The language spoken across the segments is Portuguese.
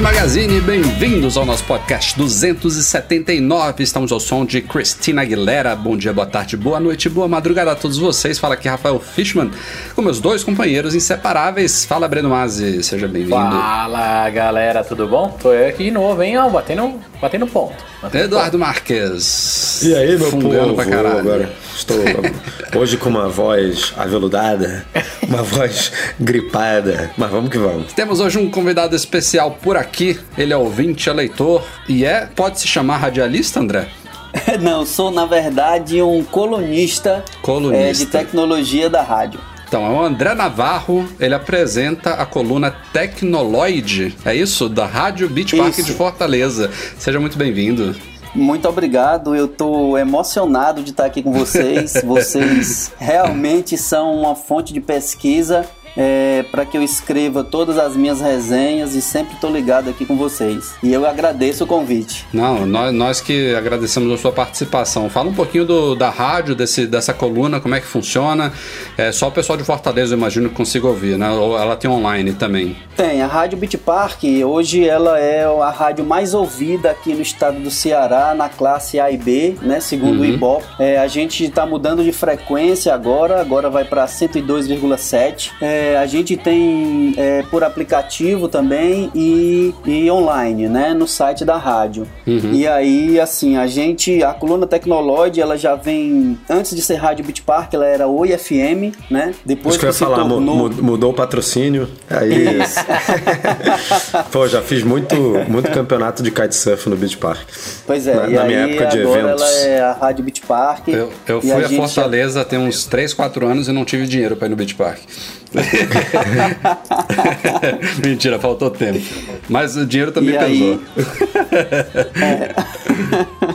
Mac Magazine, bem-vindos ao nosso podcast 279. Estamos ao som de Cristina Aguilera. Bom dia, boa tarde, boa noite, boa madrugada a todos vocês. Fala aqui Rafael Fishman, com meus dois companheiros inseparáveis. Fala Breno Mazzi, seja bem-vindo. Fala galera, tudo bom? Tô eu aqui de novo, hein? Ó, batendo, batendo ponto. Batendo Eduardo Marques. E aí, meu Fungando povo? pra caralho. Agora estou hoje com uma voz aveludada, uma voz gripada, mas vamos que vamos. Temos hoje um convidado especial por aqui. Ele é ouvinte, é leitor e é, pode se chamar radialista, André? Não, sou na verdade um colunista, Colunista. é, de tecnologia da rádio. Então, é o André Navarro, ele apresenta a coluna Tecnoloide, é isso? Da Rádio Beach Park Isso. de Fortaleza. Seja muito bem-vindo. Muito obrigado, eu tô emocionado de estar aqui com vocês. Vocês realmente são uma fonte de pesquisa para que eu escreva todas as minhas resenhas e sempre tô ligado aqui com vocês. E eu agradeço o convite. Não, nós, nós que agradecemos a sua participação. Fala um pouquinho do- da rádio, desse, dessa coluna, como é que funciona. É, só o pessoal de Fortaleza, eu imagino, que consiga ouvir, né? Ou ela tem online também. Tem, a Rádio Beat Park, hoje ela é a rádio mais ouvida aqui no estado do Ceará, na classe A e B, né, segundo o Ibope. É, a gente está mudando de frequência agora, agora vai para 102,7. É, a gente tem é, por aplicativo também e, e online, né, no site da rádio. E aí, assim, a gente, a coluna Tecnoloide, ela já vem, antes de ser Rádio Beat Park, ela era Oi FM, né, depois Isso que eu ia falar, tornou... mu- mudou o patrocínio. Aí. Pô, já fiz muito, muito campeonato de kitesurf no Beach Park. Pois é, Na- e na aí minha época de agora eventos. ela é a Rádio Beach Park. Eu, eu fui a, gente Fortaleza tem uns 3, 4 anos e não tive dinheiro pra ir no Beach Park. Mentira, faltou tempo. Mas o dinheiro também E pesou. aí-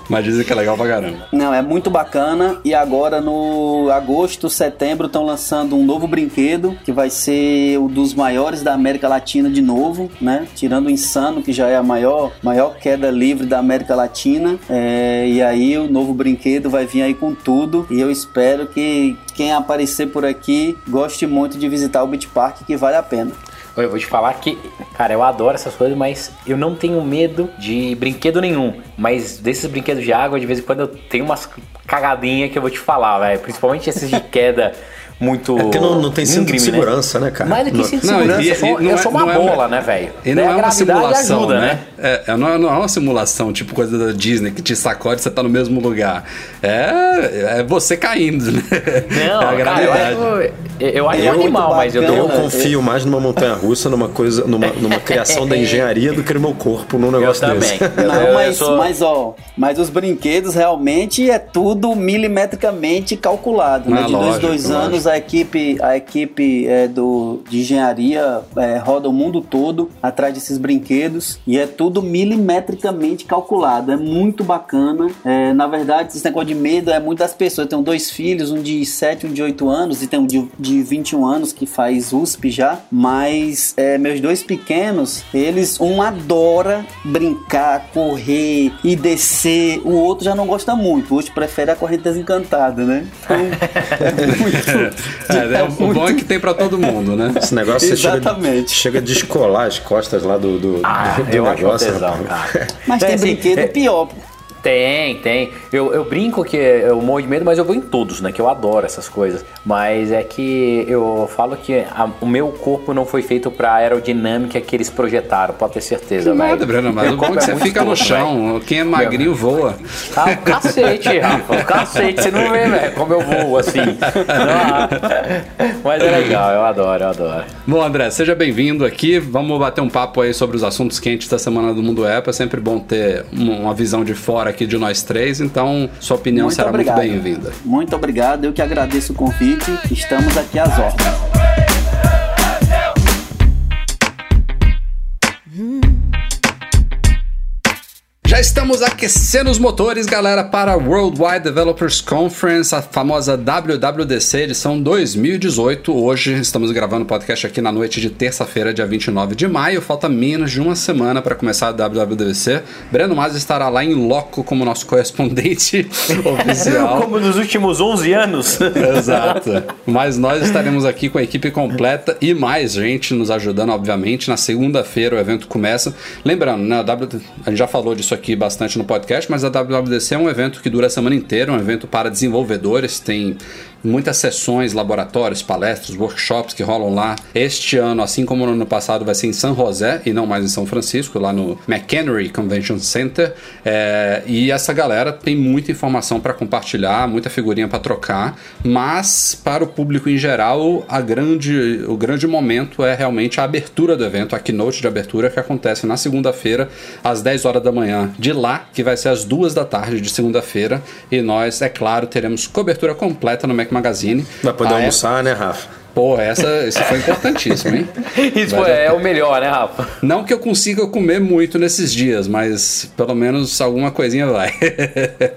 Mas dizem que é legal pra caramba. Não, é muito bacana. E agora no agosto, setembro, estão lançando um novo brinquedo que vai ser o dos maiores da América Latina de novo, né? Tirando o Insano, que já é a maior, maior queda livre da América Latina. É, e aí o novo brinquedo vai vir aí com tudo. E eu espero que quem aparecer por aqui goste muito de visitar o Beach Park, que vale a pena. Eu vou te falar que, cara, eu adoro essas coisas, mas eu não tenho medo de brinquedo nenhum. Mas desses brinquedos de água, de vez em quando eu tenho umas cagadinhas que eu vou te falar, velho. Principalmente esses de queda muito. É porque não, não tem cinto de íngreme, segurança, né, cara? Mais do que cinto de segurança, e- eu e eu é- sou uma não é- bola, né, velho? E não é uma gravidade simulação, ajuda, né? É, é, não, é, não é uma simulação, tipo coisa da Disney que te sacode e você tá no mesmo lugar. É, é você caindo, né? Não, é a cara, eu gravidade. acho, eu acho Eu- animal, mas eu bacana. Eu tenho. confio mais numa montanha russa, numa coisa, numa, numa criação da engenharia do que no meu corpo num negócio também. desse. Eu- Não, eu- eu mas, sou- mas ó, mas os brinquedos realmente é tudo milimetricamente calculado, né? De dois, lógico, dois anos a equipe, a equipe é, do, de engenharia é, roda o mundo todo atrás desses brinquedos e é tudo milimetricamente calculado. É muito bacana. É, na verdade, esse negócio de medo é muito das pessoas. Eu tenho dois filhos, um de 7 e um de 8 anos, e tem um de, de 21 anos que faz USP já. Mas é, meus dois pequenos, eles, um adora brincar, correr e descer. O outro já não gosta muito. O outro prefere a corrente desencantada, né? Então, é muito. É, é, o bom é que tem pra todo mundo, né? Esse negócio você chega, Exatamente. chega a descolar as costas lá do, do, Ah, do eu acho um negócio. tesão. Mas Então, tem assim, brinquedo é- pior. Tem, tem. Eu, eu brinco que eu morro de medo, mas eu vou em todos, né? Que eu adoro essas coisas. Mas é que eu falo que a- o meu corpo não foi feito pra aerodinâmica que eles projetaram, pode ter certeza, Que nada, Breno, mas o bom é corpo que você fica no chão. velho. Quem é magrinho voa. Ah, o cacete, Rafa. O cacete. Você não vê, velho, como eu vou, assim. Não, mas é legal, eu adoro, eu adoro. Bom, André, seja bem-vindo aqui. Vamos bater um papo aí sobre os assuntos quentes da semana do Mundo Apple. É sempre bom ter um- uma visão de fora aqui de nós três, então sua opinião Muito será obrigado. muito bem-vinda. Muito obrigado, eu que agradeço o convite. Estamos aqui às ordens. Já estamos aquecendo os motores, galera, para a Worldwide Developers Conference, a famosa WWDC edição 2018. Hoje estamos gravando o podcast aqui na noite de terça-feira, dia 29 de maio. Falta menos de uma semana para começar a WWDC. Breno Mas estará lá em loco como nosso correspondente oficial. Como nos últimos 11 anos. Exato. Mas nós estaremos aqui com a equipe completa e mais gente nos ajudando, obviamente. Na segunda-feira o evento começa. Lembrando, né, a, w... a gente já falou disso aqui bastante no podcast, mas a WWDC é um evento que dura a semana inteira, um evento para desenvolvedores, tem muitas sessões, laboratórios, palestras, workshops que rolam lá. Este ano, assim como no ano passado, vai ser em San José e não mais em São Francisco, lá no McHenry Convention Center. É, e essa galera tem muita informação para compartilhar, muita figurinha para trocar, mas para o público em geral, a grande, o grande momento é realmente a abertura do evento, a keynote de abertura que acontece na segunda-feira, às 10 horas da manhã, de lá, que vai ser às 2 da tarde de segunda-feira. E nós, é claro, teremos cobertura completa no Mac Magazine. Vai poder A almoçar, né, Rafa? Pô, essa, isso foi importantíssimo, hein? Isso Vai é tempo. o melhor, né, Rafa? Não que eu consiga comer muito nesses dias, mas pelo menos alguma coisinha vai.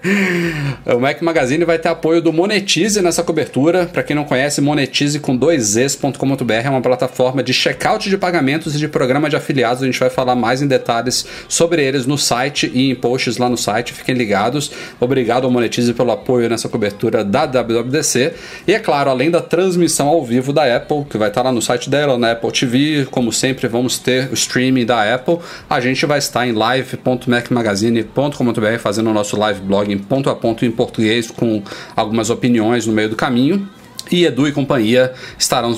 o Mac Magazine vai ter apoio do Monetize nessa cobertura. Para quem não conhece, monetize com 2es.com.br é uma plataforma de checkout de pagamentos e de programa de afiliados. A gente vai falar mais em detalhes sobre eles no site e em posts lá no site. Fiquem ligados. Obrigado ao Monetize pelo apoio nessa cobertura da WWDC. E é claro, além da transmissão ao vivo da Apple, que vai estar lá no site dela, na Apple TV, como sempre, vamos ter o streaming da Apple. A gente vai estar em live.macmagazine.com.br fazendo o nosso live blog em ponto a ponto em português com algumas opiniões no meio do caminho. E Edu e companhia estarão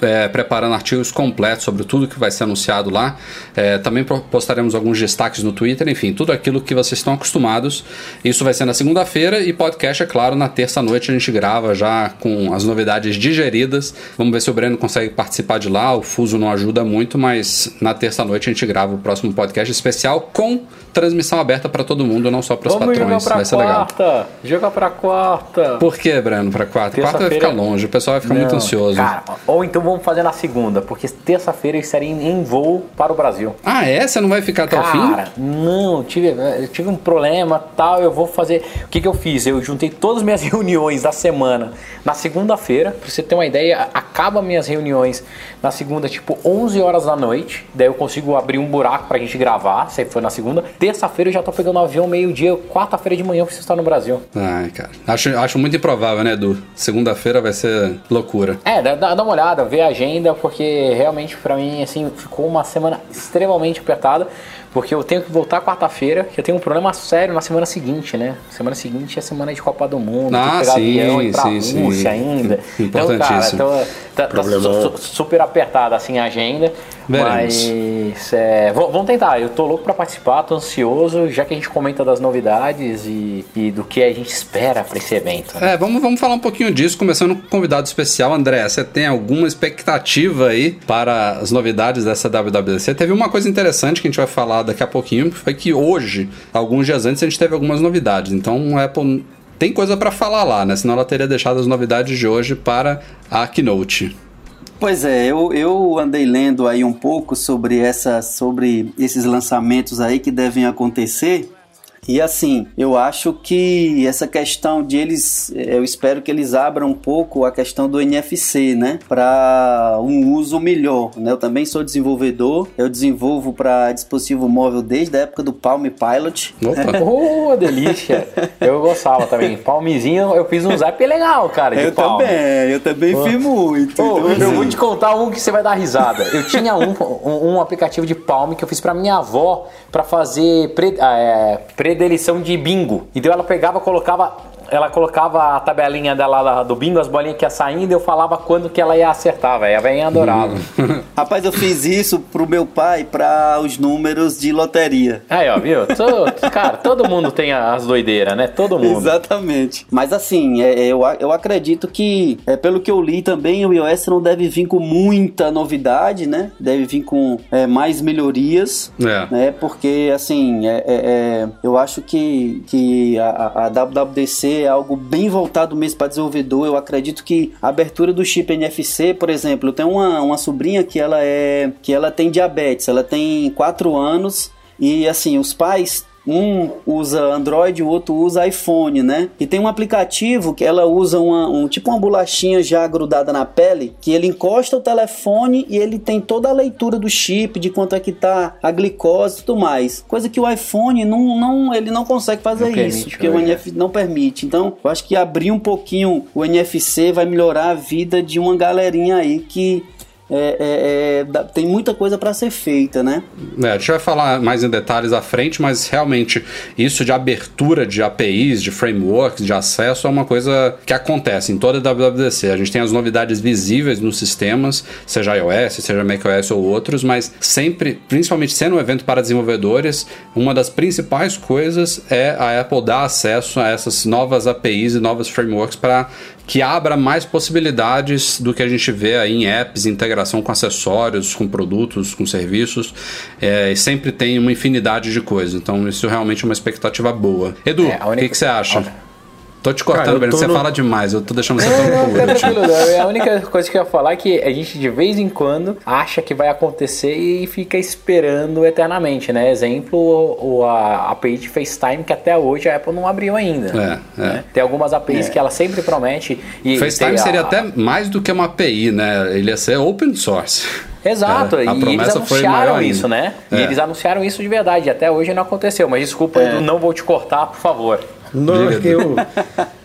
é, preparando artigos completos sobre tudo que vai ser anunciado lá. É, também postaremos alguns destaques no Twitter, enfim, tudo aquilo que vocês estão acostumados. Isso vai ser na segunda-feira e podcast, é claro, na terça-noite a gente grava já com as novidades digeridas. Vamos ver se o Breno consegue participar de lá. O fuso não ajuda muito, mas na terça-noite a gente grava o próximo podcast especial com transmissão aberta para todo mundo, não só para os Vamos jogar patrões. pra Vai ser legal. quarta. Jogar pra quarta. Por que, Breno, para quarta? Quarta vai ficar longe, o pessoal vai ficar muito Não, ansioso. Cara, ou então vamos fazer na segunda, porque terça-feira eu estarei em voo para o Brasil. Ah, é? Você não vai ficar até o fim? Cara, não, tive, tive um problema, tal, eu vou fazer... O que que eu fiz? Eu juntei todas as minhas reuniões da semana na segunda-feira, pra você ter uma ideia, acaba minhas reuniões na segunda, tipo 11 horas da noite, daí eu consigo abrir um buraco pra gente gravar, se for na segunda. Terça-feira eu já tô pegando um avião meio-dia, quarta-feira de manhã eu preciso estar no Brasil. Ai, cara. Acho, acho muito improvável, né, Edu? Segunda-feira vai ser loucura. É, dá, dá uma olhada, vê a agenda, porque realmente pra mim, assim, ficou uma semana extremamente apertada, porque eu tenho que voltar quarta-feira, que eu tenho um problema sério na semana seguinte, né? Semana seguinte é semana de Copa do Mundo, Ah, tem que pegar sim, avião e ir pra sim, sim. Ainda. Então, cara, Importantíssimo. então, tá, tá su- su- super apertada assim a agenda, Veremos. mas é, vamos tentar, eu tô louco pra participar, tô ansioso, já que a gente comenta das novidades e, e do que a gente espera pra esse evento. né? É, vamos, vamos falar um pouquinho disso, começando com um convidado especial. André, você tem alguma expectativa aí para as novidades dessa WWDC? Teve uma coisa interessante que a gente vai falar daqui a pouquinho, foi que hoje, alguns dias antes, a gente teve algumas novidades. Então, a Apple tem coisa para falar lá, né? Senão ela teria deixado as novidades de hoje para a Keynote. Pois é, eu, eu andei lendo aí um pouco sobre essa, sobre esses lançamentos aí que devem acontecer. E assim, eu acho que essa questão de eles, eu espero que eles abram um pouco a questão do NFC, né, para um uso melhor, né? Eu também sou desenvolvedor, eu desenvolvo para dispositivo móvel desde a época do Palm Pilot. Opa! Oh, delícia! Eu gostava também. Palmezinho, eu fiz um zap legal, cara. De Eu palme. também, eu também fiz muito. Oh, então, eu assim, vou te contar um que você vai dar risada. Eu tinha um, um, um aplicativo de palme que eu fiz pra minha avó pra fazer pre, é, predelição de bingo. Então ela pegava, colocava ela colocava a tabelinha dela lá do bingo, as bolinhas que ia saindo, eu falava quando que ela ia acertar, velho. A velhinha adorava. Rapaz, eu fiz isso pro meu pai para os números de loteria. Aí, ó, viu? To- cara, todo mundo tem as doideiras, né? Todo mundo. Exatamente. Mas assim, é, é, eu, eu acredito que, é, pelo que eu li também, o iOS não deve vir com muita novidade, né? Deve vir com é, mais melhorias. É. Né? Porque, assim, é, é- é, eu acho que, que a, a WWDC algo bem voltado mesmo para desenvolvedor. Eu acredito que a abertura do chip NFC, por exemplo, eu tenho uma, uma sobrinha que ela é que ela tem diabetes, ela tem 4 anos e assim, os pais Um usa Android, o outro usa iPhone, né? E tem um aplicativo que ela usa uma, um tipo uma bolachinha já grudada na pele, que ele encosta o telefone e ele tem toda a leitura do chip, de quanto é que tá a glicose e tudo mais. Coisa que o iPhone não, não ele não consegue fazer Não isso, porque o né? NFC não permite. Então, eu acho que abrir um pouquinho o NFC vai melhorar a vida de uma galerinha aí que é, é, é, tem muita coisa para ser feita, né? É, a gente vai falar mais em detalhes à frente, mas realmente isso de abertura de APIs, de frameworks, de acesso é uma coisa que acontece em toda a WWDC. A gente tem as novidades visíveis nos sistemas, seja iOS, seja macOS ou outros, mas sempre, principalmente sendo um evento para desenvolvedores, uma das principais coisas é a Apple dar acesso a essas novas APIs e novas frameworks para que abra mais possibilidades do que a gente vê aí em apps, integração com acessórios, com produtos, com serviços, é, e sempre tem uma infinidade de coisas. Então isso realmente é uma expectativa boa. Edu, É, o única- que, que você acha? a- Tô te Cara, cortando, Breno, tô você no- fala demais, eu tô deixando você Não, tão não, por fica último. tranquilo. A única coisa que eu ia falar é que a gente de vez em quando acha que vai acontecer e fica esperando eternamente, né? Exemplo, o, a API de FaceTime que até hoje a Apple não abriu ainda. É, né? Tem algumas APIs que ela sempre promete. E FaceTime tem a- seria até mais do que uma API, né? Ele ia ser open source. Exato, É, e eles anunciaram ainda. isso, né? É. E eles anunciaram isso de verdade. Até hoje não aconteceu. Mas desculpa, Edu, não vou te cortar, por favor. Não, Diga, eu,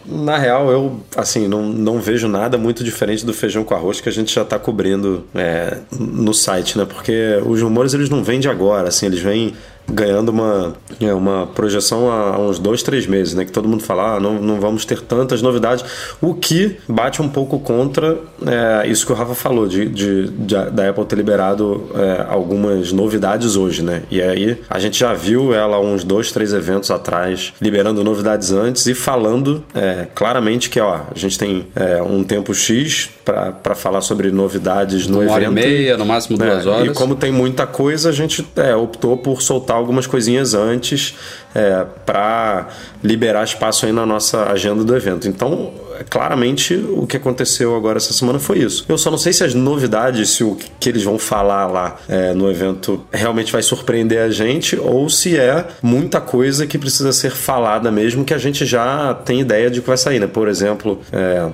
na real, eu assim não, não vejo nada muito diferente do feijão com arroz que a gente já está cobrindo é, no site, né? Porque os rumores eles não vêm de agora, assim, eles vêm ganhando uma, é, uma projeção há uns dois, três meses, né? Que todo mundo fala, ah, não, não vamos ter tantas novidades, o que bate um pouco contra é, isso que o Rafa falou, de, de, de- da Apple ter liberado é, algumas novidades hoje, né? E aí a gente já viu ela há uns dois, três eventos atrás, liberando novidades antes e falando é, claramente que ó, a gente tem é, um tempo X para falar sobre novidades no Uma hora e evento. meia, no máximo duas É, horas. E como tem muita coisa, a gente é, optou por soltar algumas coisinhas antes é, para liberar espaço aí na nossa agenda do evento. Então, claramente, o que aconteceu agora essa semana foi isso. Eu só não sei se as novidades, se o que eles vão falar lá é, no evento realmente vai surpreender a gente ou se é muita coisa que precisa ser falada mesmo que a gente já tem ideia de que vai sair, né? Por exemplo, é,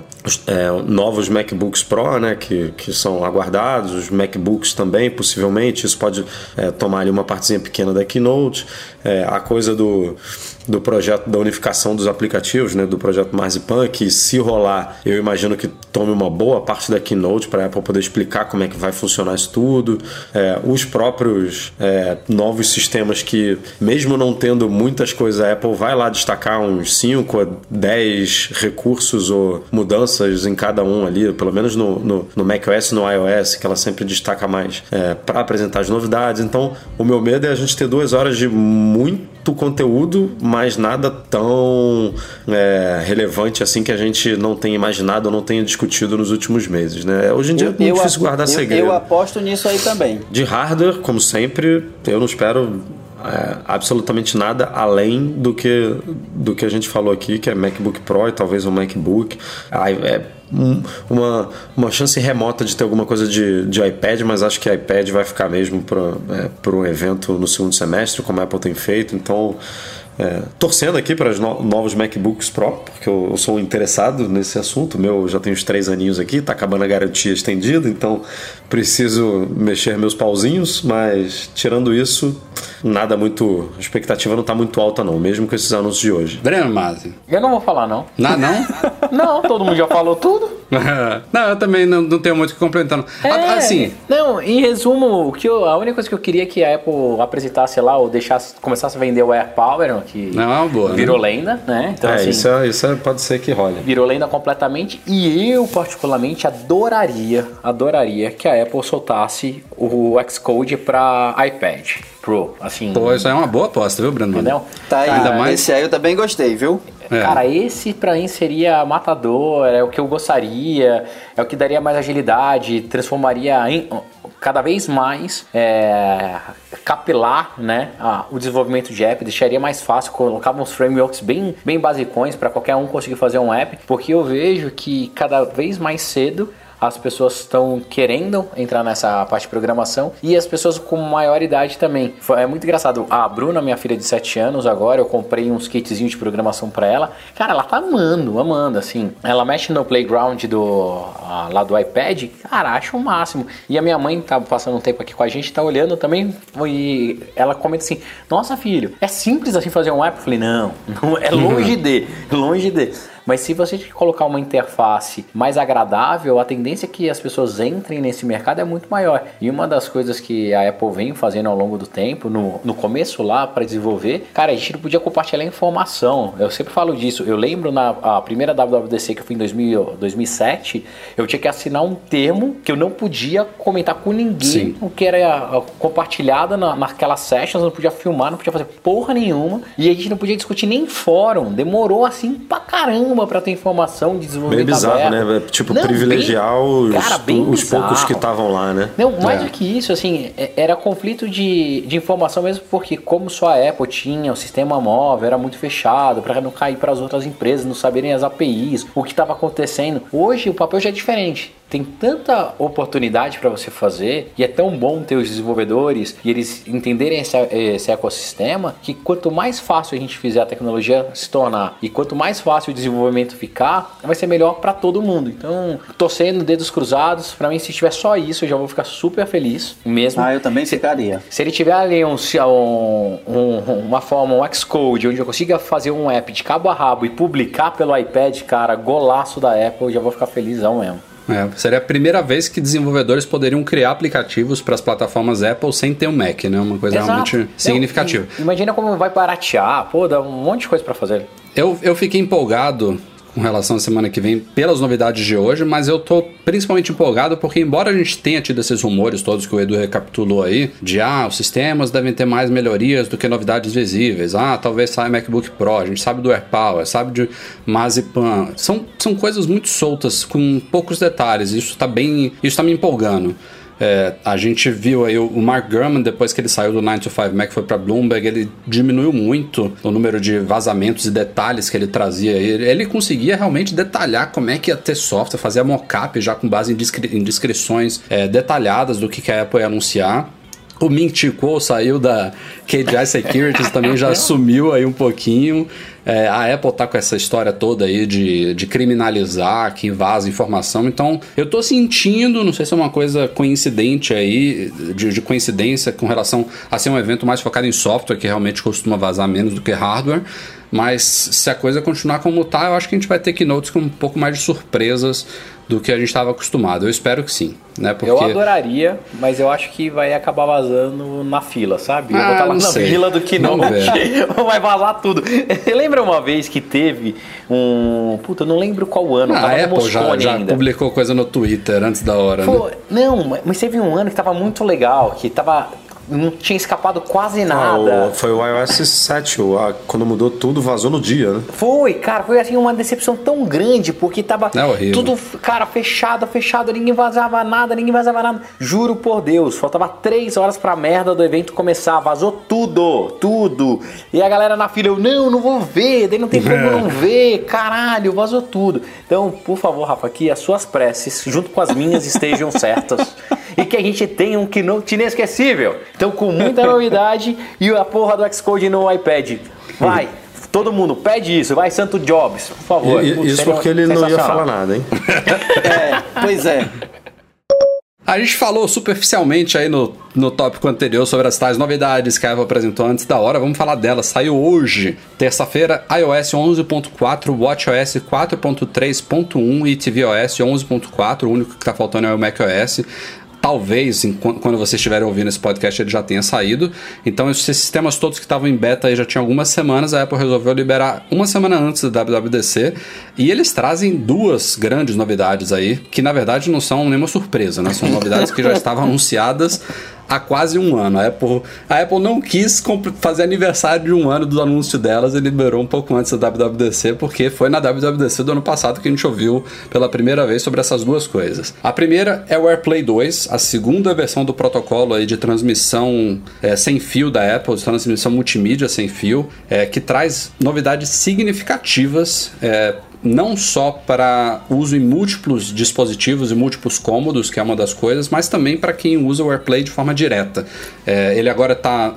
é, novos MacBooks Pro, né, que, que são aguardados, os MacBooks também, possivelmente, isso pode é, tomar ali uma partezinha pequena da Keynote, é, a coisa do, do projeto da unificação dos aplicativos, né, do projeto Marzipan, que se rolar, eu imagino que tome uma boa parte da Keynote para a Apple poder explicar como é que vai funcionar isso tudo, é, os próprios é, novos sistemas que, mesmo não tendo muitas coisas, a Apple vai lá destacar uns 5 a 10 recursos ou mudanças em cada um ali, pelo menos no, no, no macOS e no iOS, que ela sempre destaca mais para apresentar as novidades. Então, o meu medo é a gente ter duas horas de muito conteúdo, mas nada tão é, relevante assim que a gente não tenha imaginado ou não tenha discutido nos últimos meses. Né? Hoje em dia é muito difícil guardar eu- segredo. eu aposto nisso aí também. De hardware, como sempre, eu não espero é, absolutamente nada além do que, do que a gente falou aqui, que é MacBook Pro e talvez um MacBook. É um- uma, uma chance remota de ter alguma coisa de, de iPad, mas acho que iPad vai ficar mesmo para um evento no segundo semestre, como a Apple tem feito. Então, é, torcendo aqui para os no- novos MacBooks Pro, porque eu, eu sou interessado nesse assunto. O Meu já tem uns três aninhos aqui, tá acabando a garantia estendida, então preciso mexer meus pauzinhos, mas tirando isso, nada muito. A expectativa não tá muito alta, não, mesmo com esses anúncios de hoje. Breno Mazzi. Eu não vou falar, não. Não, não? Não, todo mundo já falou tudo. não, eu também não, não tenho muito o que complementar. não. Ah, Assim, É. Não, em resumo, o que eu- a única coisa que eu queria é que a Apple apresentasse lá ou deixasse, começasse a vender o AirPower, que Não, é uma boa, né? virou lenda, né? Então, é, assim, isso, é, isso é- pode ser que role. virou lenda completamente. E eu, particularmente, adoraria, adoraria que a Apple soltasse o Xcode para iPad Pro. Assim, pô, isso é uma boa aposta, viu, Breno? entendeu? Tá aí, Ainda mais- esse aí eu também gostei, viu? É. Cara, esse pra mim seria matador, é o que eu gostaria, é o que daria mais agilidade, transformaria em cada vez mais é, capilar né, a- o desenvolvimento de app, deixaria mais fácil, colocava uns frameworks bem, bem basicões para qualquer um conseguir fazer um app, porque eu vejo que cada vez mais cedo as pessoas estão querendo entrar nessa parte de programação e as pessoas com maior idade também. É muito engraçado. A Bruna, minha filha de 7 anos, agora eu comprei uns kitzinhos de programação para ela. Cara, ela tá amando, amando, assim. Ela mexe no playground do lá do iPad, cara, acho o máximo. E a minha mãe tá passando um tempo aqui com a gente, tá olhando também e ela comenta assim: Nossa, filho, é simples assim fazer um app? Eu falei: Não, não é longe de, longe de. Mas se você colocar uma interface mais agradável, a tendência é que as pessoas entrem nesse mercado é muito maior. E uma das coisas que a Apple vem fazendo ao longo do tempo, no, no começo lá para desenvolver, cara, a gente não podia compartilhar informação. Eu sempre falo disso. Eu lembro na primeira WWDC que eu fui em 2000, 2007, eu tinha que assinar um termo que eu não podia comentar com ninguém Sim. o que era compartilhado na, naquelas sessions, não podia filmar, não podia fazer porra nenhuma. E a gente não podia discutir nem em fórum. Demorou assim pra caramba para ter informação de desenvolvimento Bem bizarro, aberto. né? Tipo, não, privilegiar bem, os, cara, os poucos que estavam lá, né? Não, mais é. do que isso, assim, é, era conflito de, de informação mesmo porque como só a Apple tinha o sistema móvel, era muito fechado, para não cair para as outras empresas, não saberem as APIs, o que estava acontecendo. Hoje o papel já é diferente tem tanta oportunidade para você fazer e é tão bom ter os desenvolvedores e eles entenderem esse, esse, ecossistema que quanto mais fácil a gente fizer a tecnologia se tornar e quanto mais fácil o desenvolvimento ficar, vai ser melhor para todo mundo. Então, torcendo dedos cruzados, para mim se tiver só isso, eu já vou ficar super feliz mesmo. Ah, eu também se, ficaria. Se ele tiver ali um, um, um, uma forma, um Xcode, onde eu consiga fazer um app de cabo a rabo e publicar pelo iPad, cara, golaço da Apple, eu já vou ficar felizão mesmo. É, seria a primeira vez que desenvolvedores poderiam criar aplicativos para as plataformas Apple sem ter um Mac, né? Uma coisa Exato. realmente significativa. imagina como vai baratear, pô, dá um monte de coisa para fazer. Eu, eu fiquei empolgado com relação à semana que vem pelas novidades de hoje, mas eu tô principalmente empolgado porque, embora a gente tenha tido esses rumores todos que o Edu recapitulou aí, de ah, os sistemas devem ter mais melhorias do que novidades visíveis, ah, talvez saia MacBook Pro, a gente sabe do AirPower, sabe de Mazipan, são, são coisas muito soltas, com poucos detalhes, isso tá bem, isso tá me empolgando. É, a gente viu aí o Mark Gurman, depois que ele saiu do 9 to 5 Mac, foi para Bloomberg, ele diminuiu muito o número de vazamentos e detalhes que ele trazia. Ele, ele conseguia realmente detalhar como é que ia ter software, fazer mockup já com base em, descri em descrições é, detalhadas do que, que a Apple ia anunciar. O Ming Chi Kuo saiu da KGI Securities, também já sumiu aí um pouquinho. É, a Apple tá com essa história toda aí de, de criminalizar quem vaza informação. Então, eu tô sentindo, não sei se é uma coisa coincidente aí, de, de coincidência com relação a ser um evento mais focado em software, que realmente costuma vazar menos do que hardware. Mas se a coisa continuar como tá, eu acho que a gente vai ter keynotes com um pouco mais de surpresas do que a gente estava acostumado. Eu espero que sim. Né? Porque... Eu adoraria, mas eu acho que vai acabar vazando na fila, sabe? Eu ah, vou estar lá na sei. fila do que não. vai vazar tudo. Lembra uma vez que teve um. Puta, eu não lembro qual ano. Ah, a Apple já, já publicou coisa no Twitter antes da hora. Pô, né? Não, mas teve um ano que tava muito legal, que tava não tinha escapado quase nada. Ah, o, foi o iOS 7, o, a, quando mudou tudo, vazou no dia, né? Foi, cara, foi assim uma decepção tão grande, porque tava é tudo, cara, fechado, fechado, ninguém vazava nada, ninguém vazava nada. Juro por Deus, faltava três horas pra merda do evento começar, vazou tudo, tudo. E a galera na fila, eu, não, não vou ver, daí não tem como é. não ver, caralho, vazou tudo. Então, por favor, Rafa, que as suas preces, junto com as minhas, estejam certas. e que a gente tenha um keynote inesquecível. Então, com muita novidade e a porra do Xcode no iPad. Vai! Todo mundo pede isso, vai Santo Jobs, por favor. E, isso porque ele não ia falar nada, hein? é, pois é. A gente falou superficialmente aí no, no tópico anterior sobre as tais novidades que a Apple apresentou antes da hora. Vamos falar delas. Saiu hoje, terça-feira, iOS 11.4, WatchOS 4.3.1 e tvOS 11.4. O único que está faltando é o macOS. Talvez, quando vocês estiverem ouvindo esse podcast, ele já tenha saído. Então, esses sistemas todos que estavam em beta aí já tinham algumas semanas. A Apple resolveu liberar uma semana antes da WWDC. E eles trazem duas grandes novidades aí, que na verdade não são nenhuma surpresa, né? São novidades que já estavam anunciadas há quase um ano. A Apple, a Apple não quis fazer aniversário de um ano do anúncio delas e liberou um pouco antes da WWDC, porque foi na WWDC do ano passado que a gente ouviu pela primeira vez sobre essas duas coisas. A primeira é o AirPlay 2, a segunda versão do protocolo aí de transmissão é, sem fio da Apple, de transmissão multimídia sem fio, é, que traz novidades significativas é, não só para uso em múltiplos dispositivos e múltiplos cômodos, que é uma das coisas, mas também para quem usa o AirPlay de forma direta. É, ele agora está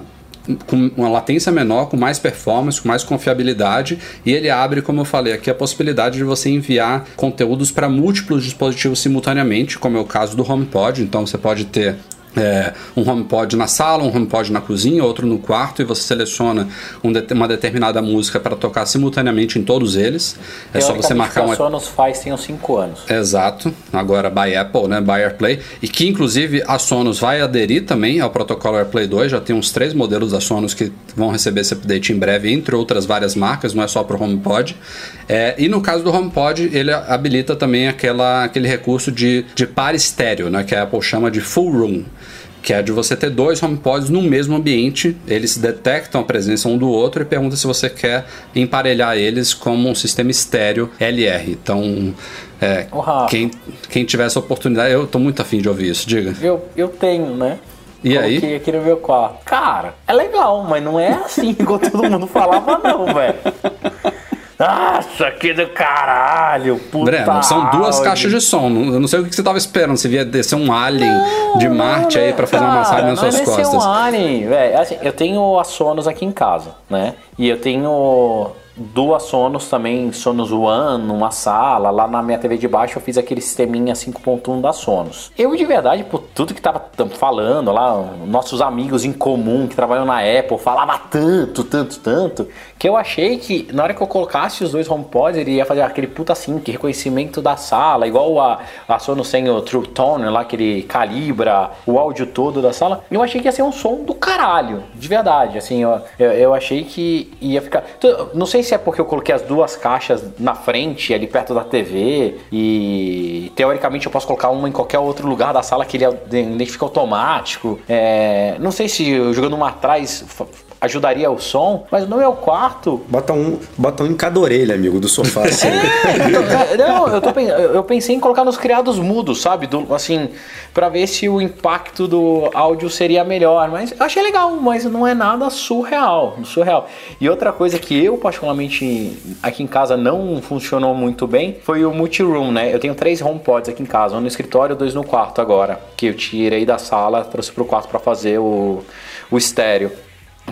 com uma latência menor, com mais performance, com mais confiabilidade, e ele abre, como eu falei aqui, a possibilidade de você enviar conteúdos para múltiplos dispositivos simultaneamente, como é o caso do HomePod. Então você pode ter é, um HomePod na sala, um HomePod na cozinha, outro no quarto, e você seleciona um de uma determinada música para tocar simultaneamente em todos eles. É só você marcar uma. Sonos faz tem uns 5 anos. Exato. Agora by Apple, né? By AirPlay. E que inclusive a Sonos vai aderir também ao protocolo AirPlay 2. Já tem uns três modelos da Sonos que vão receber esse update em breve, entre outras várias marcas, não é só para o HomePod. É, e no caso do HomePod, ele habilita também aquela, aquele recurso de, de par estéreo, né? Que a Apple chama de Full Room que é de você ter dois HomePods no mesmo ambiente, eles detectam a presença um do outro e perguntam se você quer emparelhar eles como um sistema estéreo LR. Então, é, quem, quem tiver essa oportunidade, eu tô muito afim de ouvir isso, diga. Eu, eu tenho, né? E Coloquei aí? aqui no meu quarto. Cara, é legal, mas não é assim igual todo mundo falava, não, velho. Nossa, que do caralho, puta Breno, são duas áudio. caixas de som. Eu não sei o que você tava esperando. Você via descer um alien Não, de Marte não, aí pra fazer uma massagem nas é suas costas. um alien, velho. Assim, eu tenho a Sonos aqui em casa, né? E eu tenho duas Sonos também, Sonos One, numa sala. Lá na minha TV de baixo eu fiz aquele sisteminha 5.1 da Sonos. Eu, de verdade, por tudo que tava falando lá, nossos amigos em comum que trabalham na Apple, falava tanto, tanto, tanto, que eu achei que na hora que eu colocasse os dois HomePods, ele ia fazer aquele puta sync, reconhecimento da sala, igual a, a Sonos tem o True Tone lá, que ele calibra o áudio todo da sala. Eu achei que ia ser um som do caralho, de verdade, assim, eu, eu, eu achei que ia ficar... Não sei se é porque eu coloquei as duas caixas na frente, ali perto da TV, e teoricamente eu posso colocar uma em qualquer outro lugar da sala que ele identifica automático. É, não sei se jogando uma atrás ajudaria o som, mas no meu quarto Bota um, bota um em cada orelha, amigo, do sofá. Assim. É, não, eu, tô, eu pensei em colocar nos criados mudos, sabe? Do, assim, pra ver se o impacto do áudio seria melhor. Mas eu achei legal, mas não é nada surreal. Surreal. E outra coisa que eu, particularmente, aqui em casa não funcionou muito bem foi o multi-room, né? Eu tenho três HomePods aqui em casa, um no escritório e dois no quarto agora. Que eu tirei da sala, trouxe pro quarto pra fazer o, o estéreo.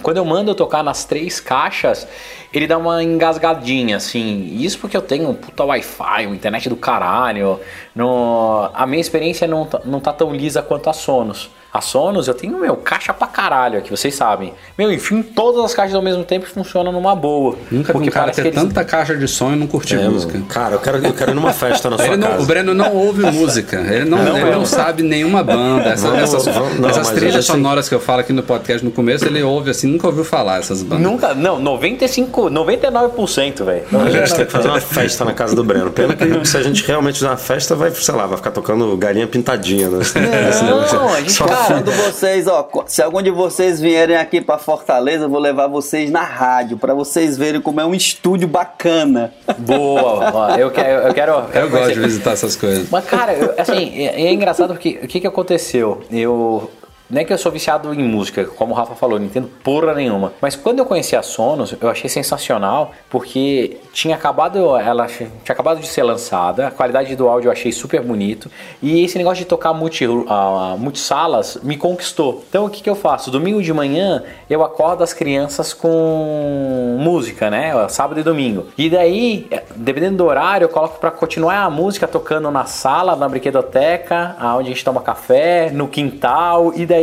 Quando eu mando tocar nas três caixas, ele dá uma engasgadinha, assim. Isso porque eu tenho um puta Wi-Fi, uma internet do caralho. No... A minha experiência não tá, não tá tão lisa quanto a Sonos. A Sonos eu tenho, meu, caixa pra caralho aqui, vocês sabem. Meu, enfim, todas as caixas ao mesmo tempo funcionam numa boa. Nunca vi um cara parece ter eles- tanta caixa de som e não curtir É, música. Cara, eu quero, eu quero ir numa festa na sua Ele não- casa. o Breno não ouve música, ele não, Não ele não sabe nenhuma banda. Essa- Vamos- essas vamos- não, essas trilhas sei. sonoras que eu falo aqui no podcast no começo, ele ouve assim, nunca ouviu falar essas bandas. Nunca, não, 95, 99%, velho. A gente tem que fazer uma festa na casa do Breno. Pena que se a gente realmente fizer uma festa, vai, sei lá, vai ficar tocando galinha pintadinha. Né? Negócio. Não, a gente, Só cara, vocês, ó, se algum de vocês vierem aqui pra Fortaleza, eu vou levar vocês na rádio pra vocês verem como é um estúdio bacana. Boa, ó, eu quero. Eu, quero, Eu gosto de visitar essas coisas. Mas, cara, eu- assim, é, é engraçado porque o que, que aconteceu? Eu. Não é que eu sou viciado em música, como o Rafa falou, não entendo porra nenhuma. Mas quando eu conheci a Sonos, eu achei sensacional, porque tinha acabado, ela tinha acabado de ser lançada, a qualidade do áudio eu achei super bonito, e esse negócio de tocar multi, ah, multisalas me conquistou. Então o que, que eu faço? Domingo de manhã eu acordo as crianças com música, né? Sábado e domingo. E daí, dependendo do horário, eu coloco pra continuar a música tocando na sala, na brinquedoteca, onde a gente toma café, no quintal. E daí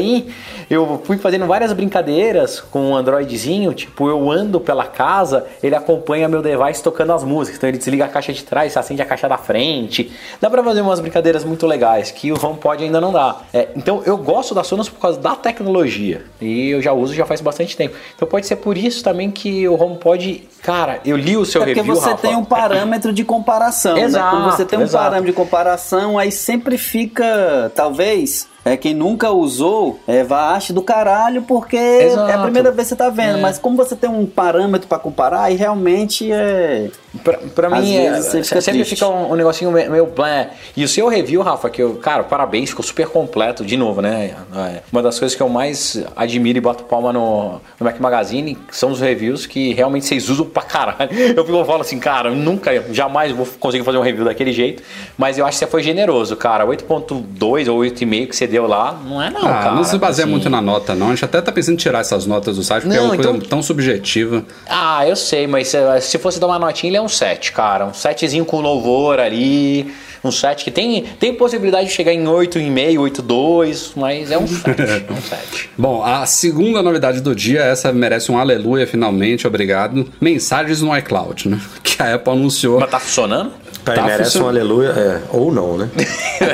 eu fui fazendo várias brincadeiras com o Androidzinho, tipo, eu ando pela casa, ele acompanha meu device tocando as músicas. Então ele desliga a caixa de trás, acende a caixa da frente. Dá pra fazer umas brincadeiras muito legais que o HomePod ainda não dá. É, então eu gosto da Sonos por causa da tecnologia. E eu já uso já faz bastante tempo. Então pode ser por isso também que o HomePod, cara, eu li o seu É porque review, você Rafa. tem um parâmetro de comparação, Exato, né? Quando você tem um exato. parâmetro de comparação, aí sempre fica, talvez, É, quem nunca usou, é, vá ache do caralho, porque é a Exato. primeira vez que você tá vendo. É. Mas como você tem um parâmetro pra comparar, aí realmente é. Pra, pra mim, é, você fica sempre triste. fica um, um negocinho meio, blé. E o seu review, Rafa, que eu, cara, parabéns, ficou super completo, de novo, né? É, Uma das coisas que eu mais admiro e bato palma no, no Mac Magazine são os reviews que realmente vocês usam pra caralho. Eu, eu falo assim, cara, nunca, jamais vou conseguir fazer um review daquele jeito, mas eu acho que você foi generoso, cara. 8.2 ou 8,5 que você deu lá, não é não, Ah, cara. não se baseia assim. muito na nota, não. A gente até tá pensando em tirar essas notas do site, porque é Não, uma coisa então- tão subjetiva. Ah, eu sei, mas se, se fosse dar uma notinha, ele é um 7, cara. Um 7zinho com louvor ali. Um 7 que tem, tem possibilidade de chegar em 8,5, 8,2, mas é um 7. é um 7. Bom, a segunda novidade do dia, essa merece um aleluia finalmente, obrigado. Mensagens no iCloud, né? Que a Apple anunciou. Mas tá funcionando? Tá, Tá merece um aleluia, é, ou não, né?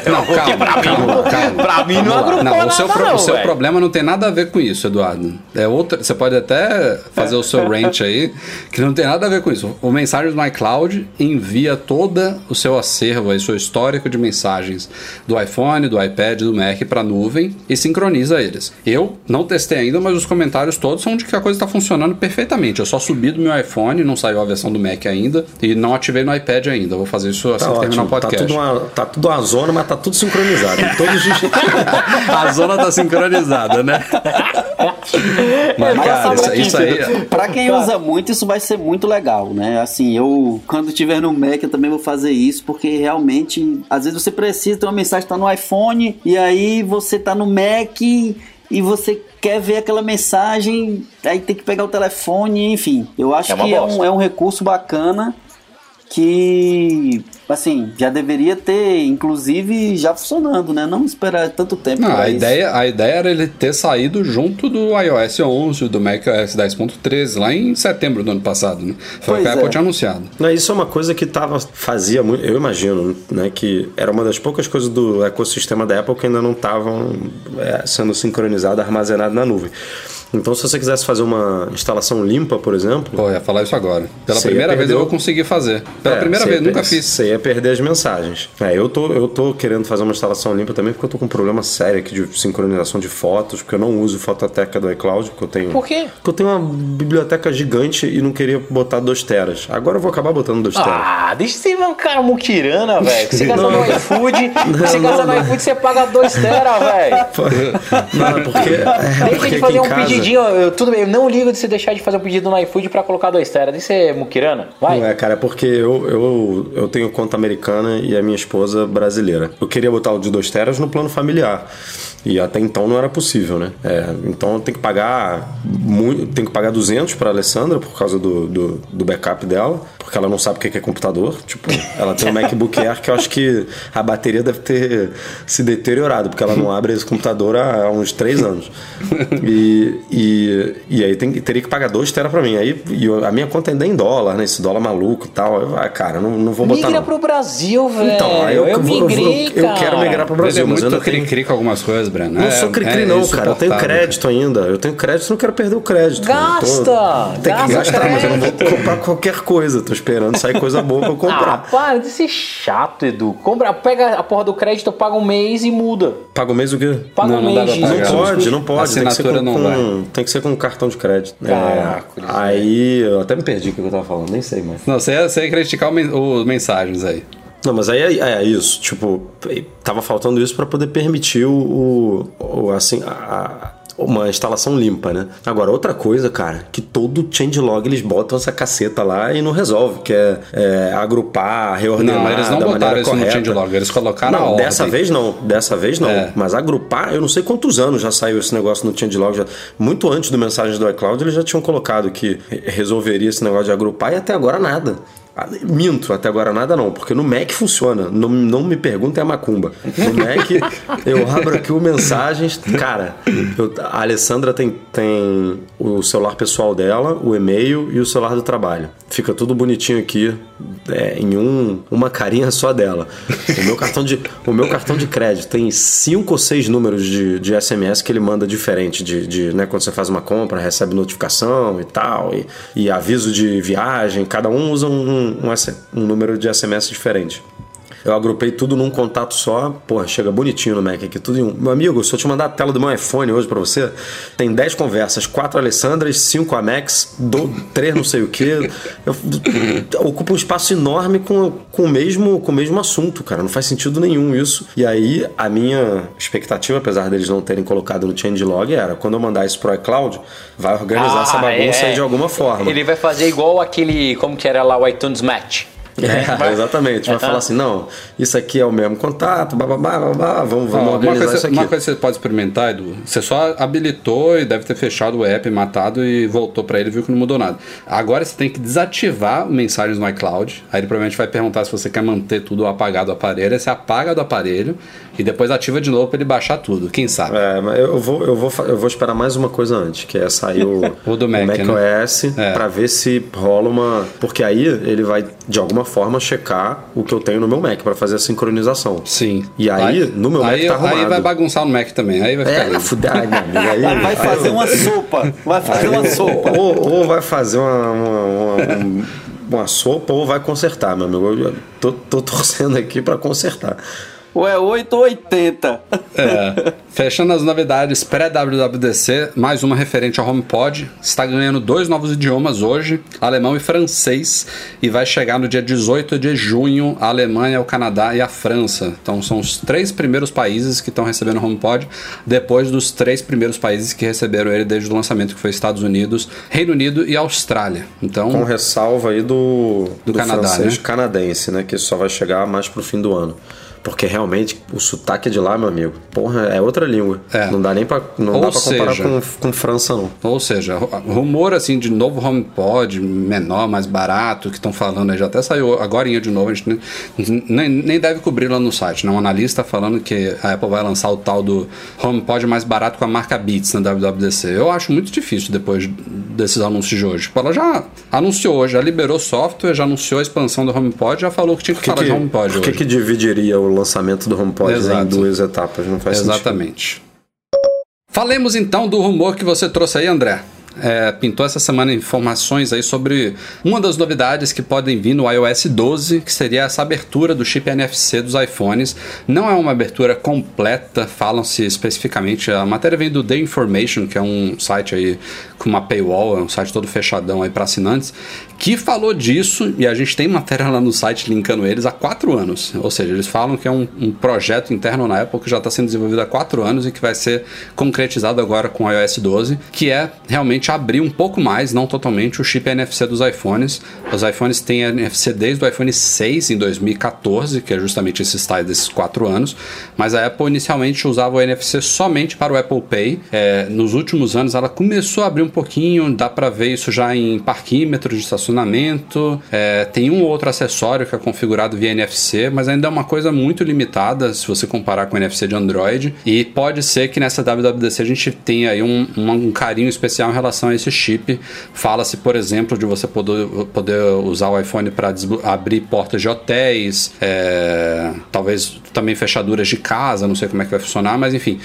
Não, calma, pra, calma, mim, calma. pra mim não agrupou Não, nada, o seu, pro- não, o seu problema não tem nada a ver com isso, Eduardo. É outra, você pode até fazer o seu rant aí, que não tem nada a ver com isso. O Mensagens no iCloud envia todo o seu acervo, aí, seu histórico de mensagens do iPhone, do iPad, do Mac para nuvem e sincroniza eles. Eu não testei ainda, mas os comentários todos são de que a coisa está funcionando perfeitamente. Eu só subi do meu iPhone, não saiu a versão do Mac ainda, e não ativei no iPad ainda. Vou fazer isso assim Tá que terminar o. Tá podcast. tudo, uma, tá tudo uma zona, mas tá tudo sincronizado. Todos os... A zona tá sincronizada, né? Mas, Mas cara, isso, isso aí. Pra quem usa muito, isso vai ser muito legal, né? Assim, eu, quando tiver no Mac, eu também vou fazer isso, porque realmente, às vezes você precisa ter uma mensagem que tá no iPhone, e aí você tá no Mac e você quer ver aquela mensagem, aí tem que pegar o telefone, enfim. Eu acho É que é um, é um recurso bacana que, assim, já deveria ter, inclusive, já funcionando, né? Não esperar tanto tempo Não, a, isso. ideia, a ideia era ele ter saído junto do iOS 11, do macOS 10.13, lá em setembro do ano passado, né? Foi o que a Apple é. tinha anunciado. Não, isso é uma coisa que tava, fazia muito, eu imagino, né, que era uma das poucas coisas do ecossistema da Apple que ainda não estavam é, sendo sincronizadas, armazenadas na nuvem. Então, se você quisesse fazer uma instalação limpa, por exemplo, Pô, ia falar isso agora. Pela primeira vez eu vou conseguir fazer. Pela É, primeira vez, nunca fiz. Você ia perder as mensagens. É, eu tô, eu tô querendo fazer uma instalação limpa também porque eu tô com um problema sério aqui de sincronização de fotos, porque eu não uso fototeca do iCloud, porque eu tenho. Por quê? Porque eu tenho uma biblioteca gigante e não queria botar 2 teras. Agora eu vou acabar botando 2 teras. Ah, deixa você ver um cara muquirana, velho. Você gasta no iFood, você gasta no iFood, você paga 2 tera, velho. Não, é porque. É Deixa porque de aqui fazer em um casa- eu, tudo bem, eu não ligo de você deixar de fazer um pedido no iFood pra colocar 2 tera. Deixa você muquirana, vai. Não é, cara, é porque eu, eu, eu tenho conta americana e a minha esposa brasileira. Eu queria botar o de 2 teras no plano familiar. E até então não era possível, né? É, então tem que pagar muito, tem que pagar 200 para Alessandra por causa do, do, do backup dela, porque ela não sabe o que é computador. Tipo, ela tem um MacBook Air que eu acho que a bateria deve ter se deteriorado, porque ela não abre esse computador há, há uns 3 anos. E, e, e aí tem, teria que pagar 2 tera para mim. Aí e eu- a minha conta ainda é em dólar, né? Esse dólar maluco e tal. Eu, ah, cara, não, não vou botar Migra não. pro Brasil, velho. Então, aí eu, eu, vou- eu vou- migrei, eu cara. quero migrar pro Brasil, é mas eu ainda tenho... cri-cri com algumas coisas, Breno. Não É- sou cri-cri é não, cara. Eu tenho crédito ainda. Eu tenho crédito, não quero perder o crédito. Gasta! Eu tô- Tem que Gasta gastar, mas eu não vou comprar qualquer coisa. Tô esperando sair coisa boa pra eu Ah, comprar. para de ser chato, Edu. Compra, pega a porra do crédito, paga um mês e muda. Paga o mês o quê? Paga Não, um não mês pra pagar. Não pode, não pode. Tem que, ser Assinatura com, não com- tem que ser com cartão de crédito. É, Caraca, aí eu até me perdi o que eu tava falando, nem sei mais. Não, você ia, você ia criticar os mensagens aí. Não, mas aí é, é isso. Tipo, tava faltando isso pra poder permitir o, o- o, assim, a- a- uma instalação limpa, né? Agora, outra coisa, cara, que todo changelog eles botam essa caceta lá e não resolve, que é, é, agrupar, reordenar Não, eles não da botaram maneira isso no correta. changelog, eles colocaram Não, a ordem. dessa vez não, dessa vez não. É. Mas agrupar, eu não sei quantos anos já saiu esse negócio no changelog. Já, muito antes do mensagens do iCloud, eles já tinham colocado que re- resolveria esse negócio de agrupar e até agora nada. Ah, Minto, até agora nada não, porque no Mac funciona. Não, não me perguntem a macumba. No Mac, eu abro aqui o mensagens. Cara, eu- a Alessandra tem, tem o celular pessoal dela, o e-mail e o celular do trabalho. Fica tudo bonitinho aqui, é, em um, uma carinha só dela. O meu cartão de, o meu cartão de crédito tem cinco ou seis números de, de SMS que ele manda diferente. De, de, né, quando você faz uma compra, recebe notificação e tal, e, e aviso de viagem. Cada um usa um, um, um número de SMS diferente. Eu agrupei tudo num contato só. Porra, chega bonitinho no Mac aqui, tudo em um. Meu amigo, se eu te mandar a tela do meu iPhone hoje para você, tem 10 conversas, 4 Alessandras, 5 Amex, 3 não sei o que. Ocupa um espaço enorme com, com, o mesmo, com o mesmo assunto, cara. Não faz sentido nenhum isso. E aí, a minha expectativa, apesar deles não terem colocado no changelog, era quando eu mandar isso pro iCloud, vai organizar ah, essa bagunça é, de alguma forma. Ele vai fazer igual aquele, como que era lá o iTunes Match. É, exatamente. Vai falar assim, não, isso aqui é o mesmo contato, vamos, vamos ah, organizar coisa, isso aqui. Uma coisa que você pode experimentar, Edu, você só habilitou e deve ter fechado o app, matado e voltou para ele e viu que não mudou nada. Agora você tem que desativar mensagens no iCloud, aí ele provavelmente vai perguntar se você quer manter tudo apagado do aparelho, aí você apaga do aparelho e depois ativa de novo para ele baixar tudo, quem sabe. É, mas eu vou, eu vou, eu vou esperar mais uma coisa antes, que é sair o, o do Mac, o Mac né? É. para ver se rola uma... Porque aí ele vai, de alguma forma, checar o que eu tenho no meu Mac para fazer a sincronização. Sim. E aí, aí no meu aí, Mac tá arrumado. Aí vai bagunçar no Mac também, aí vai ficar... É, fuder, ai, aí, vai fazer uma sopa, vai fazer uma sopa. Ou, ou vai fazer uma, uma, uma, uma sopa ou vai consertar, meu amigo. Eu tô, tô torcendo aqui para consertar. Ou é 8 ou 80. É. Fechando as novidades pré-WWDC, mais uma referente ao HomePod. Está ganhando dois novos idiomas hoje, alemão e francês, e vai chegar no dia 18 de junho a Alemanha, o Canadá e a França. Então são os três primeiros países que estão recebendo o HomePod, depois dos três primeiros países que receberam ele desde o lançamento, que foi Estados Unidos, Reino Unido e Austrália. Então, Com ressalva aí do, do, do Canadá, francês né? canadense, né? Que só vai chegar mais pro fim do ano. Porque realmente o sotaque de lá, meu amigo, porra, é outra língua. É. Não dá nem pra, não dá pra comparar com, com França, não. Ou seja, rumor assim de novo HomePod, menor, mais barato, que estão falando aí, já até saiu agora de novo, a gente nem, nem deve cobrir lá no site, né? Um analista falando que a Apple vai lançar o tal do HomePod mais barato com a marca Beats na WWDC. Eu acho muito difícil depois desses anúncios de hoje. Ela já anunciou já liberou software, já anunciou a expansão do HomePod, já falou que tinha que, que falar que, de HomePod por que hoje. que dividiria o lançamento do HomePod em duas etapas, não faz Exatamente. sentido. Exatamente. Falemos então do rumor que você trouxe aí, André é, pintou essa semana informações aí sobre uma das novidades que podem vir no iOS 12, que seria essa abertura do chip NFC dos iPhones. Não é uma abertura completa, falam-se especificamente. A matéria vem do The Information, que é um site aí com uma paywall, é um site todo fechadão aí para assinantes, que falou disso e a gente tem matéria lá no site linkando eles há quatro anos. Ou seja, eles falam que é um, um projeto interno na Apple que já está sendo desenvolvido há quatro anos e que vai ser concretizado agora com o iOS 12, que é realmente realmente abrir um pouco mais, não totalmente, o chip NFC dos iPhones. Os iPhones têm NFC desde o iPhone 6 em 2014, que é justamente esse style desses quatro anos, mas a Apple inicialmente usava o NFC somente para o Apple Pay. É, nos últimos anos ela começou a abrir um pouquinho, dá para ver isso já em parquímetros de estacionamento. É, tem um ou outro acessório que é configurado via NFC, mas ainda é uma coisa muito limitada se você comparar com o NFC de Android. E pode ser que nessa WWDC a gente tenha aí um, um carinho especial em relação relação a esse chip. Fala-se, por exemplo, de você poder, poder usar o iPhone para abrir portas de hotéis, é, talvez também fechaduras de casa, não sei como é que vai funcionar, mas enfim.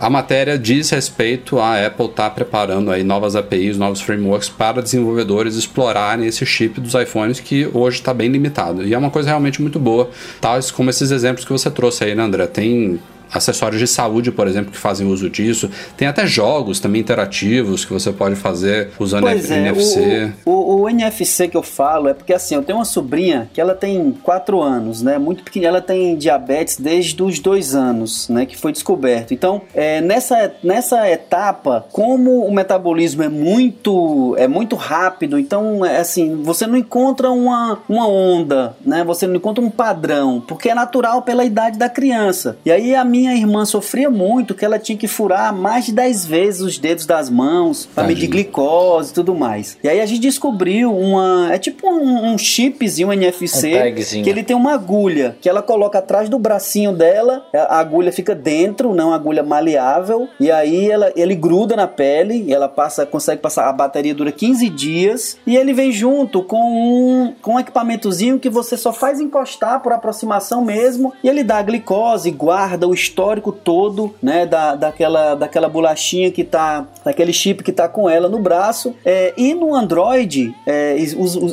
A matéria diz respeito a Apple estar tá preparando aí novas APIs, novos frameworks para desenvolvedores explorarem esse chip dos iPhones que hoje está bem limitado. E é uma coisa realmente muito boa, tais como esses exemplos que você trouxe aí, né, André? Tem acessórios de saúde, por exemplo, que fazem uso disso. Tem até jogos também interativos que você pode fazer usando pois NFC. É, o, o, o, NFC que eu falo é porque assim, eu tenho uma sobrinha que ela tem 4 anos, né? Muito pequena, ela tem diabetes desde os 2 anos, né? Que foi descoberto. Então, é, nessa, nessa etapa, como o metabolismo é muito, é muito rápido, então, é, assim, você não encontra uma, uma onda, né? Você não encontra um padrão, porque é natural pela idade da criança. E aí a minha minha irmã sofria muito que ela tinha que furar mais de 10 vezes os dedos das mãos para medir glicose e tudo mais. E aí a gente descobriu uma. É tipo um, um chipzinho NFC um que ele tem uma agulha que ela coloca atrás do bracinho dela, a agulha fica dentro, não agulha maleável, e aí ela, ele gruda na pele e ela passa, consegue passar. A bateria dura 15 dias e ele vem junto com um, com um equipamentozinho que você só faz encostar por aproximação mesmo e ele dá a glicose, guarda o histórico todo, né, da, daquela, daquela bolachinha que tá, daquele chip que tá com ela no braço. É, e no Android é,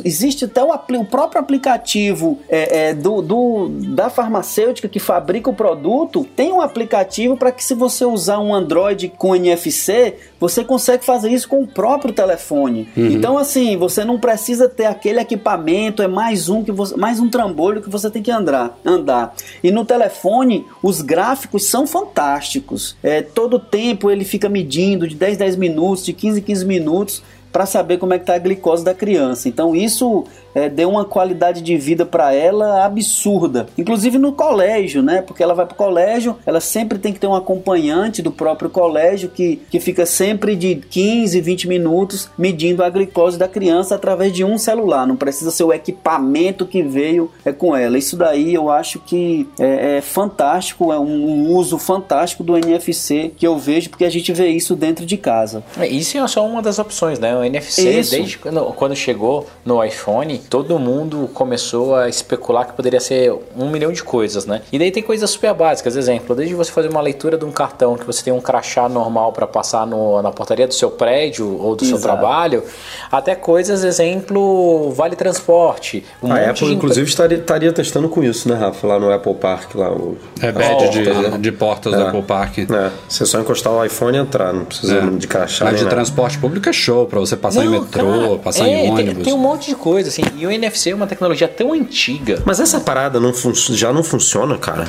existe até o, o próprio aplicativo é, é, do, do, da farmacêutica que fabrica o produto, tem um aplicativo para que se você usar um Android com NFC, você consegue fazer isso com o próprio telefone. Uhum. Então, assim, você não precisa ter aquele equipamento, é mais um que você, mais um trambolho que você tem que andar. andar. E no telefone, os gráficos são fantásticos. É, todo tempo ele fica medindo de 10 10 minutos, de 15 15 minutos para saber como é que está a glicose da criança. Então isso é, deu uma qualidade de vida para ela absurda. Inclusive no colégio, né? Porque ela vai para o colégio, ela sempre tem que ter um acompanhante do próprio colégio que, que fica sempre de 15, 20 minutos medindo a glicose da criança através de um celular. Não precisa ser o equipamento que veio é, com ela. Isso daí eu acho que é, é fantástico, é um, um, uso fantástico do NFC que eu vejo porque a gente vê isso dentro de casa. É, isso é só uma das opções, né? O NFC, isso. desde quando, quando chegou no iPhone, todo mundo começou a especular que poderia ser um milhão de coisas, né? E daí tem coisas super básicas, exemplo, desde você fazer uma leitura de um cartão que você tem um crachá normal para passar no, na portaria do seu prédio ou do Exato. seu trabalho, até coisas, exemplo, vale transporte. Um a Apple, de... inclusive, estaria, estaria testando com isso, né, Rafa? Lá no Apple Park, lá o... É badge de, de portas é. do Apple Park. É. Você só encostar o iPhone e entrar, não precisa é. de crachá. Mas de nada. transporte público é show, para você passar não, em metrô, cara, passar é, em ônibus. Tem, tem um monte de coisa, assim. E o NFC é uma tecnologia tão antiga. Mas essa parada não já não funciona, cara?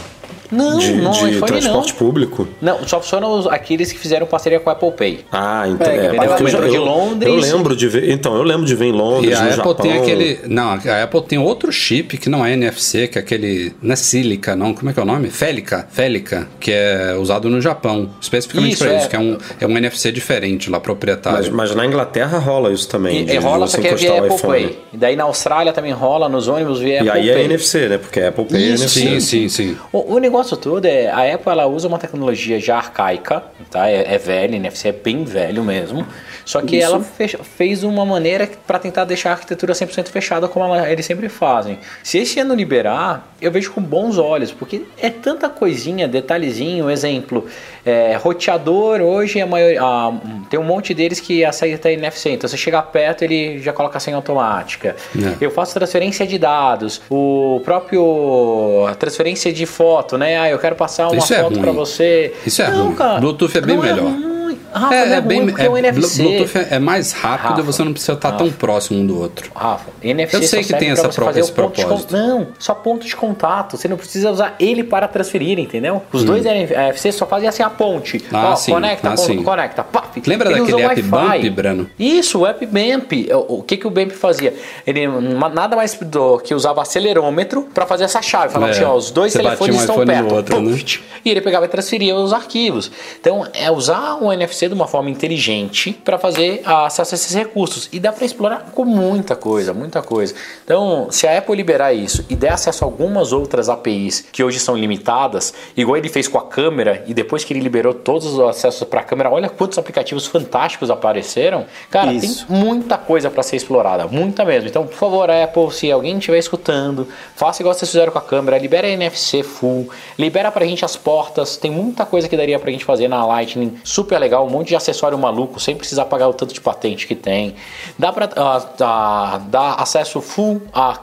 Não, de, não, de transporte não. público? Não, só funcionam aqueles que fizeram parceria com a Apple Pay. Ah, então. É, é, eu, eu, de Londres. Eu lembro de ver. Então, eu lembro de ver em Londres. E a Apple Japão. tem aquele. Não, a Apple tem outro chip que não é NFC, que é aquele. Não é sílica, não. Como é que é o nome? Félica. Félica, que é usado no Japão. Especificamente para é. isso, que é um, é um NFC diferente lá, proprietário. Mas, mas na Inglaterra rola isso também. E, de, rola você porque é via Apple Pay. E daí na Austrália também rola, nos ônibus via e Apple Pay. E aí é NFC, né? Porque Apple Pay isso, é NFC. Sim, sim, sim. O, o negócio todo é a Apple ela usa uma tecnologia já arcaica, tá? É, é velha, NFC é bem velho mesmo. Só que Isso. ela fez, fez uma maneira para tentar deixar a arquitetura 100% fechada como ela, eles sempre fazem. Se esse ano liberar, eu vejo com bons olhos, porque é tanta coisinha, detalhezinho, exemplo, é, roteador hoje a maior, ah, tem um monte deles que aceita NFC, então você chega perto ele já coloca a senha automática. É. Eu faço transferência de dados, o próprio transferência de foto, né? Ah, eu quero passar uma Isso é foto é para você. Isso é não, ruim. Cara, Bluetooth é bem melhor. É Rafa, é, é, é bem, é, o NFC. Bluetooth é mais rápido Rafa, você não precisa estar Rafa, tão próximo um do outro. Rafa, NFC Eu sei que tem essa esse propósito. Não, só ponto de contato. Você não precisa usar ele para transferir, entendeu? Os hum. dois NFC só fazem assim a ponte. Ah, Ó, sim. Conecta, ah, ponto, sim. conecta. Pá, Lembra ele daquele app Bump, Brano? Isso, o app Bump. O que, que o Bump fazia? Ele nada mais do que usava acelerômetro para fazer essa chave. Falava é, assim, ó, os dois telefones um estão perto. Outro, né? E ele pegava e transferia os arquivos. Então, é usar o NFC de uma forma inteligente gente para fazer acesso a esses recursos. E dá para explorar com muita coisa, muita coisa. Então, se a Apple liberar isso e der acesso a algumas outras APIs que hoje são limitadas, igual ele fez com a câmera, e depois que ele liberou todos os acessos para a câmera, olha quantos aplicativos fantásticos apareceram. Cara, isso. tem muita coisa para ser explorada, muita mesmo. Então, por favor, Apple, se alguém estiver escutando, faça igual vocês fizeram com a câmera, libera a NFC full, libera pra gente as portas, tem muita coisa que daria pra gente fazer na Lightning, super legal, um monte de acessório maluco sem precisar pagar o tanto de patente que tem. Dá para uh, uh, dar acesso full à,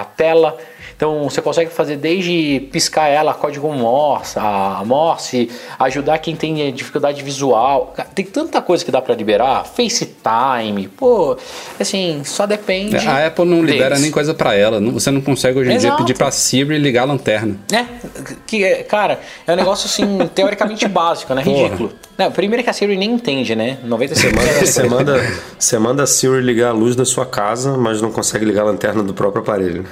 à tela então você consegue fazer desde piscar ela, código Morse, a Morse, ajudar quem tem dificuldade visual. Tem tanta coisa que dá para liberar, FaceTime, pô, assim, só depende. A Apple não deles. libera nem coisa para ela. Você não consegue hoje em Exato. dia pedir para Siri ligar a lanterna. É, que cara, é um negócio assim teoricamente básico, né? Ridículo. Não, primeiro que a Siri nem entende, né? 90 segundos. Você manda, você manda a Siri ligar a luz da sua casa, mas não consegue ligar a lanterna do próprio aparelho.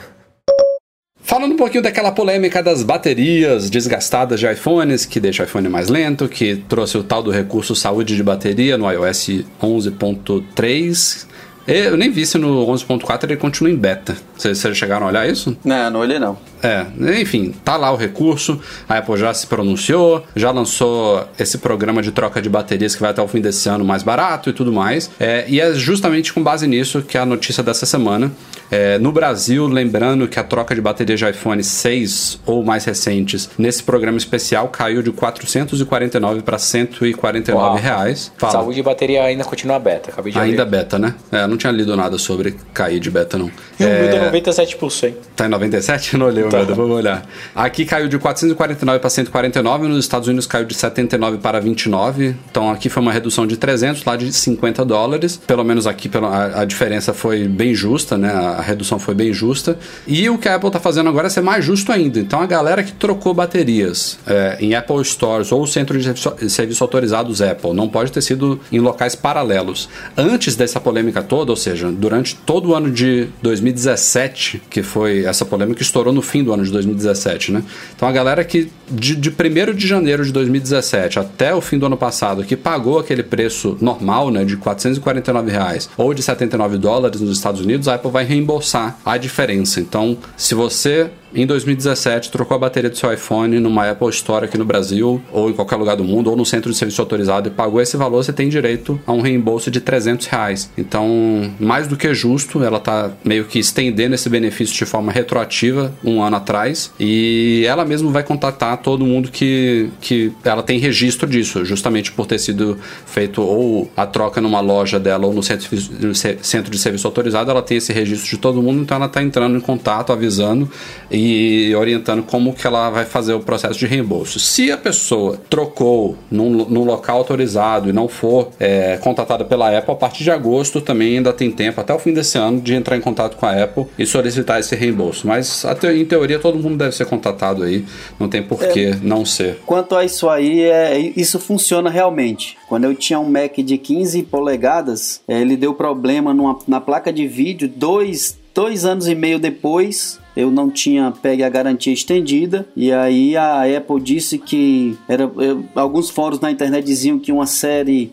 Falando um pouquinho daquela polêmica das baterias desgastadas de iPhones, que deixa o iPhone mais lento, que trouxe o tal do recurso saúde de bateria no iOS 11.3. Eu nem vi se no 11.4 ele continua em beta. Vocês chegaram a olhar isso? Não, não olhei não. É, enfim, tá lá o recurso, a Apple já se pronunciou, já lançou esse programa de troca de baterias que vai até o fim desse ano mais barato e tudo mais. É, e é justamente com base nisso que é a notícia dessa semana. É, no Brasil, lembrando que a troca de bateria de iPhone 6 ou mais recentes nesse programa especial caiu de 449 para 149 Uau. reais. Fala. Saúde de bateria ainda continua beta, acabei de Ainda beta, né? É, não tinha lido nada sobre cair de beta, não. E o meu tá 97%. Tá em 97? Não olhei meu, vamos olhar. Aqui caiu de 449 para 149, nos Estados Unidos caiu de 79 para 29, então aqui foi uma redução de 300, lá de 50 dólares. Pelo menos aqui a, a diferença foi bem justa, né? A redução foi bem justa. E o que a Apple está fazendo agora é ser mais justo ainda. Então a galera que trocou baterias é, em Apple Stores ou centro de serviço autorizados Apple não pode ter sido em locais paralelos. Antes dessa polêmica toda, ou seja, durante todo o ano de 2017, que foi essa polêmica que estourou no fim do ano de 2017, né? Então a galera que de, de 1 de janeiro de 2017 até o fim do ano passado, que pagou aquele preço normal, né, de 449 reais ou de 79 dólares nos Estados Unidos, a Apple vai reembolsar a diferença. Então, se você em 2017 trocou a bateria do seu iPhone numa Apple Store aqui no Brasil ou em qualquer lugar do mundo ou no centro de serviço autorizado e pagou esse valor, você tem direito a um reembolso de 300 reais. Então, mais do que justo, ela está meio que estendendo esse benefício de forma retroativa um ano atrás e ela mesma vai contatar todo mundo que, que ela tem registro disso, justamente por ter sido feito ou a troca numa loja dela ou no centro, centro de serviço autorizado, ela tem esse registro de todo mundo, então ela está entrando em contato, avisando e orientando como que ela vai fazer o processo de reembolso. Se a pessoa trocou num, num local autorizado e não for é, pela Apple, a partir de agosto também ainda tem tempo, até o fim desse ano, de entrar em contato com a Apple e solicitar esse reembolso. Mas até, em teoria todo mundo deve ser contatado aí, não tem por que não ser. Quanto a isso aí, é, isso funciona realmente. Quando eu tinha um Mac de 15 polegadas, é, ele deu problema numa, na placa de vídeo dois, dois anos e meio depois eu não tinha pegue a garantia estendida e aí a Apple disse que era eu, alguns fóruns na internet diziam que uma série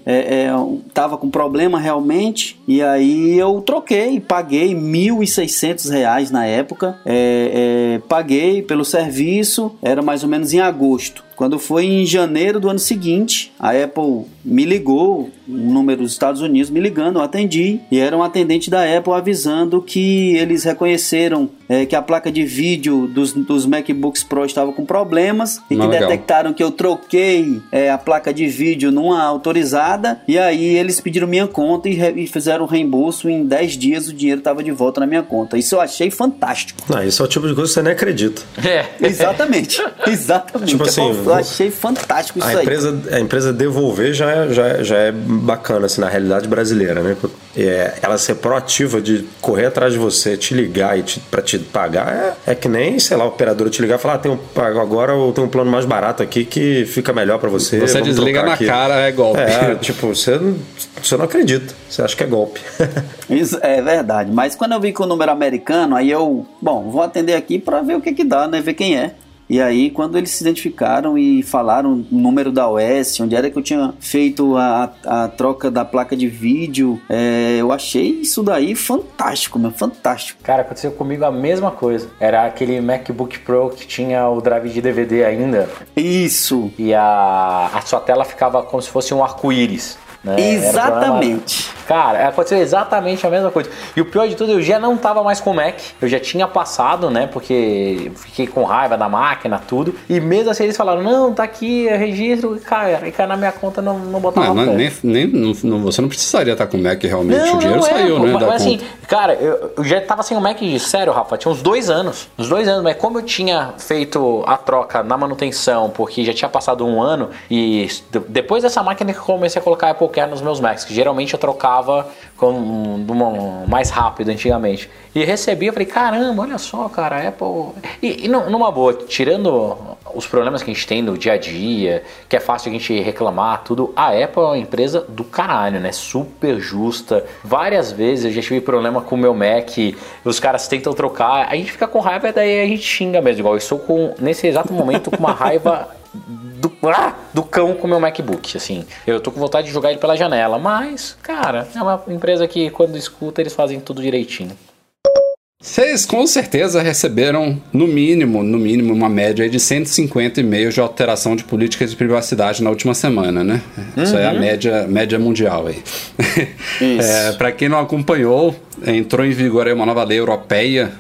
estava é, é, com problema realmente e aí eu troquei, paguei 1.600 reais na época, é, é, paguei pelo serviço, era mais ou menos em agosto. Quando foi em janeiro do ano seguinte, a Apple me ligou, um número dos Estados Unidos me ligando, eu atendi e era um atendente da Apple avisando que eles reconheceram é, que a placa de vídeo dos, dos MacBooks Pro estava com problemas e que legal. detectaram que eu troquei é, a placa de vídeo numa autorizada e aí eles pediram minha conta e, e fizeram o reembolso em 10 dias o dinheiro estava de volta na minha conta. Isso eu achei fantástico. Não, isso é o tipo de coisa que você nem acredita. É. Exatamente. Exatamente. Tipo assim, eu achei fantástico isso a empresa, aí. A empresa devolver já, é, já, é, já é bacana, assim, na realidade brasileira, né? É, ela ser proativa de correr atrás de você, te ligar e te, pra te pagar é, é que nem, sei lá, a operadora te ligar e falar: ah, tem um, agora eu tenho um plano mais barato aqui que fica melhor para você. Você desliga na aqui. cara, é golpe. É, tipo, você, você não acredita, você acha que é golpe. Isso é verdade, mas quando eu vi com o número americano, aí eu, bom, vou atender aqui para ver o que que dá, né? Ver quem é. E aí, quando eles se identificaram e falaram o número da OS, onde era que eu tinha feito a, a troca da placa de vídeo, é, eu achei isso daí fantástico, meu, fantástico. Cara, aconteceu comigo a mesma coisa. Era aquele MacBook Pro que tinha o drive de DVD ainda. Isso! E a, a sua tela ficava como se fosse um arco-íris. Né? Exatamente. Cara, aconteceu exatamente a mesma coisa. E o pior de tudo, eu já não tava mais com o Mac. Eu já tinha passado, né? Porque fiquei com raiva da máquina, tudo. E mesmo assim eles falaram: não, tá aqui, é registro. E cara, e cai na minha conta não, não botava não, nem, nem, não, Você não precisaria estar com o Mac realmente. Não, o dinheiro não, é, saiu, né? Mas, mas assim, cara, eu, eu, já tava sem o Mac, sério, Rafa, tinha uns dois anos. Uns dois anos, mas como eu tinha feito a troca na manutenção, porque já tinha passado um ano, e depois dessa máquina que eu comecei a colocar Apple Care nos meus Macs, que geralmente eu trocava com uma, mais rápido antigamente. E recebi, eu falei, caramba, olha só, cara, Apple. E, e numa boa, tirando os problemas que a gente tem no dia a dia, que é fácil a gente reclamar, tudo, a Apple é uma empresa do caralho, né? Super justa. Várias vezes eu já tive problema com o meu Mac, os caras tentam trocar, a gente fica com raiva daí a gente xinga mesmo. Igual eu estou com, nesse exato momento, com uma raiva do, ah, do cão com o meu MacBook, assim. Eu tô com vontade de jogar ele pela janela, mas, cara, é uma empresa que quando escuta eles fazem tudo direitinho. Vocês com certeza receberam, no mínimo, no mínimo, uma média de 150 e-mails de alteração de políticas de privacidade na última semana, né? Uhum. Isso é a média, média mundial aí. é, Para quem não acompanhou, entrou em vigor uma nova lei europeia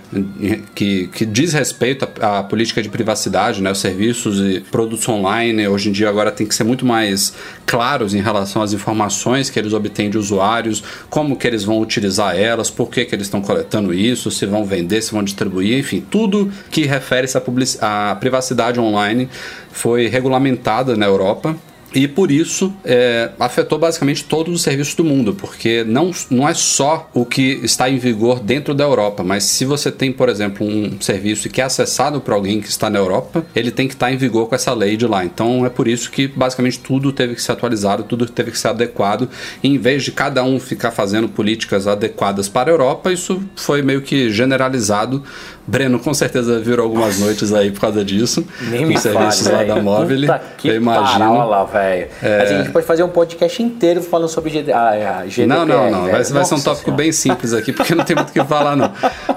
que, que diz respeito à, à, política de privacidade, né? Os serviços e produtos online hoje em dia agora tem que ser muito mais claros em relação às informações que eles obtêm de usuários, como que eles vão utilizar elas, por que, que eles estão coletando isso, se vão vender, se vão distribuir, enfim, tudo que refere-se à, à privacidade online foi regulamentada na Europa e por isso é, afetou basicamente todos os serviços do mundo, porque não, não é só o que está em vigor dentro da Europa, mas se você tem, por exemplo, um serviço que é acessado por alguém que está na Europa, ele tem que estar em vigor com essa lei de lá. Então é por isso que basicamente tudo teve que ser atualizado, tudo teve que ser adequado. E em vez de cada um ficar fazendo políticas adequadas para a Europa, isso foi meio que generalizado Breno com certeza virou algumas noites aí por causa disso. Nem me serviços lá da Móvel. Eu imagino. lá, velho. É... a gente pode fazer um podcast inteiro falando sobre GD... ah, GDPR. Não, não, não. Vai, vai, ser um tópico senhora. bem simples aqui, porque não tem muito o que falar, não.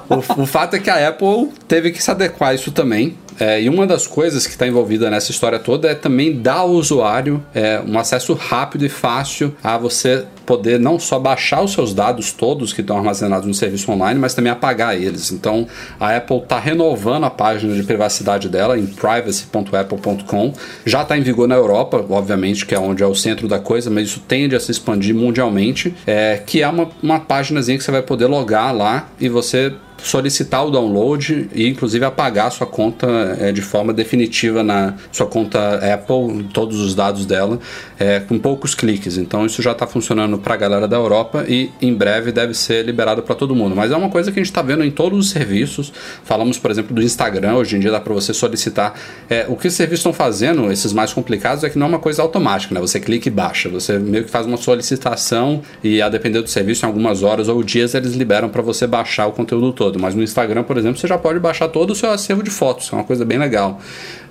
O, o fato é que a Apple teve que se adequar a isso também. É, e uma das coisas que está envolvida nessa história toda é também dar ao usuário é, um acesso rápido e fácil a você poder não só baixar os seus dados todos que estão armazenados no serviço online, mas também apagar eles. Então a Apple está renovando a página de privacidade dela em privacy.apple.com. Já está em vigor na Europa, obviamente, que é onde é o centro da coisa, mas isso tende a se expandir mundialmente. É, que é uma, uma páginazinha que você vai poder logar lá e você solicitar o download e inclusive apagar sua conta é, de forma definitiva na sua conta Apple, todos os dados dela, é, com poucos cliques. Então isso já está funcionando para a galera da Europa e em breve deve ser liberado para todo mundo. Mas é uma coisa que a gente está vendo em todos os serviços. Falamos, por exemplo, do Instagram. Hoje em dia dá para você solicitar. É, o que os serviços estão fazendo, esses mais complicados, é que não é uma coisa automática, né? Você clica e baixa. Você meio que faz uma solicitação e a depender do serviço, em algumas horas ou dias eles liberam para você baixar o conteúdo todo todo, mas no Instagram, por exemplo, você já pode baixar todo o seu acervo de fotos, é uma coisa bem legal.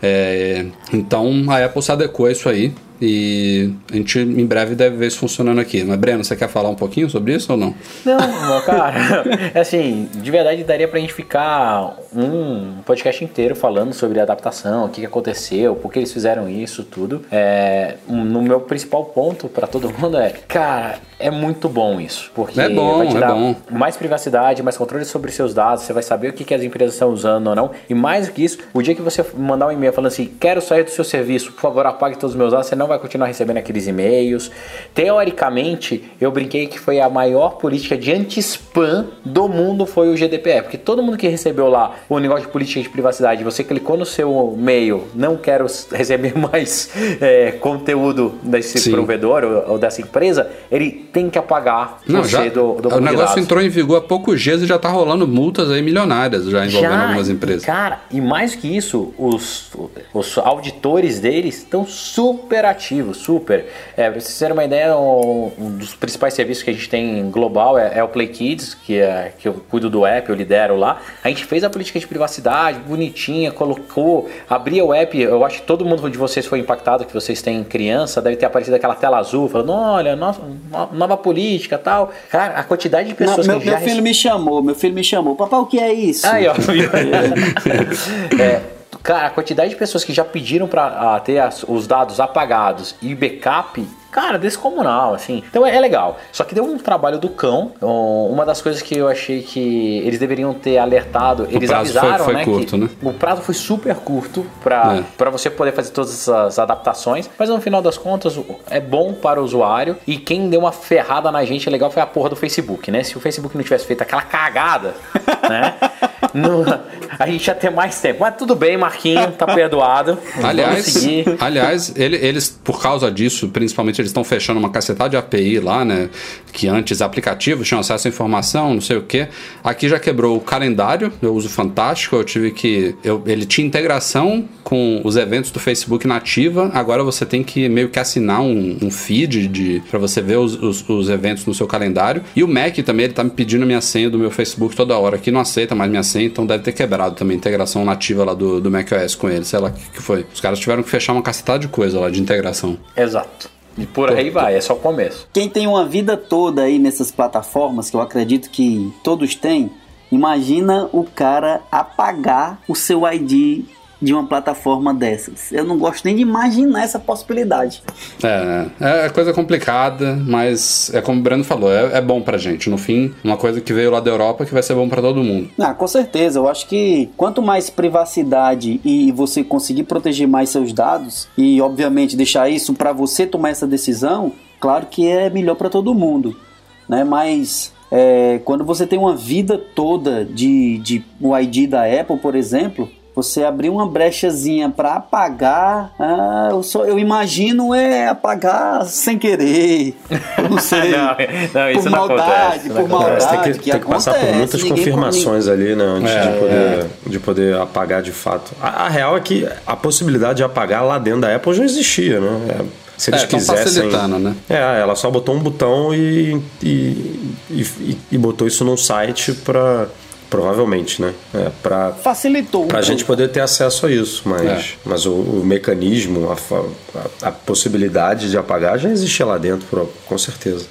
É, então a Apple se adequou a isso aí. E a gente em breve deve ver isso funcionando aqui. Mas, Breno, você quer falar um pouquinho sobre isso ou não? Não, cara. assim, de verdade daria pra gente ficar um podcast inteiro falando sobre adaptação, o que, aconteceu, por que eles fizeram isso, tudo. É, no meu principal ponto para todo mundo é, cara, é muito bom isso. Porque é bom, vai te é dar bom. mais privacidade, mais controle sobre seus dados, você vai saber o que, que as empresas estão usando ou não. E mais do que isso, o dia que você mandar um e-mail falando assim, quero sair do seu serviço, por favor, apague todos os meus dados, você não vai continuar recebendo aqueles e-mails. Teoricamente, eu brinquei que foi a maior política de anti-spam do mundo foi o GDPR, porque todo mundo que recebeu lá o negócio de política de privacidade, você clicou no seu e-mail, não quero receber mais é, conteúdo desse Sim. provedor ou, ou, dessa empresa, ele tem que apagar não, já, do, do O negócio entrou em vigor há poucos dias e já está rolando multas aí milionárias já envolvendo já, algumas empresas. Cara, e mais que isso, os, os auditores deles estão super ativos, super. É, pra vocês terem uma ideia, um, um, dos principais serviços que a gente tem global é, é, o Play Kids, que, é, que eu cuido do app, eu lidero lá. A gente fez a política de privacidade, bonitinha, colocou, abria o app, eu acho que todo mundo de vocês foi impactado, que vocês têm criança, deve ter aparecido aquela tela azul, falando, olha, nossa, nova política tal. Cara, a quantidade de pessoas Não, que meu, já... Meu filho me chamou, meu filho me chamou, papai, o que é isso? Aí, ó. é, Cara, a quantidade de pessoas que já pediram para ter as, os dados apagados e backup cara, descomunal, assim. Então é, é, legal. Só que deu um trabalho do cão. Uma das coisas que eu achei que eles deveriam ter alertado, eles avisaram, foi, foi né, curto, né? O prazo foi super curto para é. você poder fazer todas essas adaptações. Mas no final das contas, é bom para o usuário. E quem deu uma ferrada na gente é legal foi a porra do Facebook, né? Se o Facebook não tivesse feito aquela cagada, né? A gente ia ter mais tempo. Mas tudo bem, Marquinho, tá perdoado. Aliás, aliás ele, eles, por causa disso, principalmente eles estão fechando uma cacetada de API lá, né? Que antes aplicativos tinham acesso à informação, não sei o que. Aqui já quebrou o calendário, eu uso fantástico, eu tive que. Eu, ele tinha integração com os eventos do Facebook nativa, agora você tem que meio que assinar um, um feed de para você ver os, os, os, eventos no seu calendário. E o Mac também, ele tá me pedindo minha senha do meu Facebook toda hora, que não aceita mais minha senha, então deve ter quebrado também a integração nativa lá do, do macOS com ele, sei lá o que, que foi. Os caras tiveram que fechar uma cacetada de coisa lá de integração. Exato. E por aí vai, é só o começo. Quem tem uma vida toda aí nessas plataformas, que eu acredito que todos têm, Imagina o cara apagar o seu ID de uma plataforma dessas. Eu não gosto nem de imaginar essa possibilidade. É, é coisa complicada, mas é como o Breno falou, é, é bom pra gente. No fim, uma coisa que veio lá da Europa que vai ser bom pra todo mundo. Ah, com certeza. Eu acho que quanto mais privacidade e você conseguir proteger mais seus dados e, obviamente, deixar isso para você tomar essa decisão, claro que é melhor para todo mundo, né? Mas é, quando você tem uma vida toda de, de o ID da Apple, por exemplo, você abrir uma brechazinha para apagar, ah, eu, só, eu imagino é apagar sem querer. Eu não sei. não, não, isso por não maldade, acontece, por maldade. Tem que, que tem que passar por muitas confirmações ali, né? Antes É, de, poder, de poder apagar de fato. A, a real é que a possibilidade de apagar lá dentro da Apple já existia, né? É, se eles É, tão quisessem. né? É, ela só botou um botão e, e, e, e botou isso num site para Provavelmente, né? É, pra, Facilitou. pra pouco. gente poder ter acesso a isso, mas, É. mas o, o mecanismo, a, a, a possibilidade de apagar já existia lá dentro, com certeza.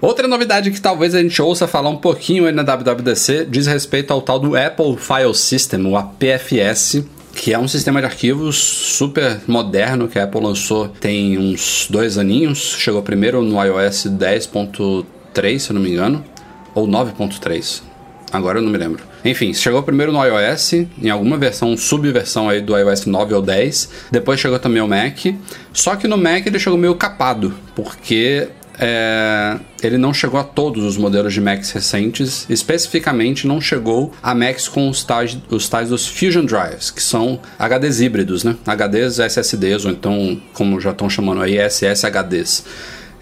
Outra novidade que talvez a gente ouça falar um pouquinho aí na WWDC diz respeito ao tal do Apple File System, o APFS, que é um sistema de arquivos super moderno que a Apple lançou tem uns dois aninhos. Chegou primeiro no iOS 10.3, se eu não me engano, ou 9.3. Agora eu não me lembro. Enfim, chegou primeiro no iOS, em alguma versão, subversão aí do iOS 9 ou 10. Depois chegou também o Mac. Só que no Mac ele chegou meio capado, porque é, ele não chegou a todos os modelos de Macs recentes, especificamente não chegou a Macs com os tais, os tais dos Fusion Drives, que são HDs híbridos, né? HDs SSDs, ou então, como já estão chamando aí, SSHDs.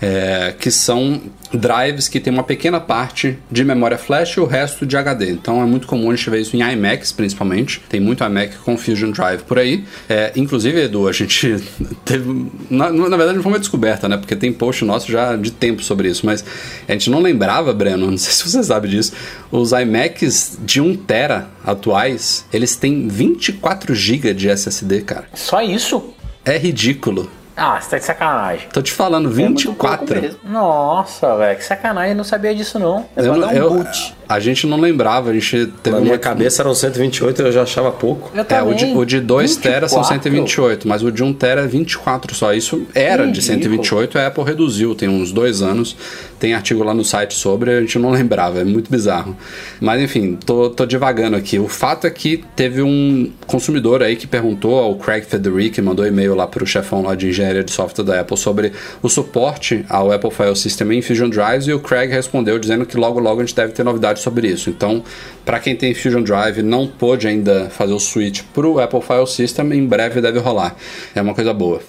É, que são drives que tem uma pequena parte de memória flash e o resto de HD. Então é muito comum a gente ver isso em iMacs, principalmente. Tem muito iMac com Fusion Drive por aí. É, inclusive, Edu, a gente teve. Na, na verdade, não foi uma descoberta, né? Porque tem post nosso já de tempo sobre isso. Mas a gente não lembrava, Breno, não sei se você sabe disso. Os iMacs de 1TB atuais, eles têm 24 GB de SSD, cara. Só isso? É ridículo. Ah, você tá de sacanagem. Tô te falando, É muito pouco 24. mesmo. Nossa, velho, que sacanagem, eu não sabia disso não. É Eu- dar um eu- boot. A gente não lembrava, a gente teve Na minha uma- cabeça eram 128 eu já achava pouco. Eu É, o de, o de 2 TB são 24. 128, mas o de 1 TB é 24 só. Isso era de Ridículo. 128, a Apple reduziu, tem uns dois anos. Tem artigo lá no site sobre, a gente não lembrava, é muito bizarro. Mas enfim, tô, tô divagando aqui. O fato é que teve um consumidor aí que perguntou ao Craig Federici, mandou e-mail lá pro chefão lá de engenharia de software da Apple sobre o suporte ao Apple File System em Fusion Drives e o Craig respondeu dizendo que logo logo a gente deve ter novidades sobre isso. Então, para quem tem Fusion Drive não pôde ainda fazer o switch pro Apple File System, em breve deve rolar. É uma coisa boa.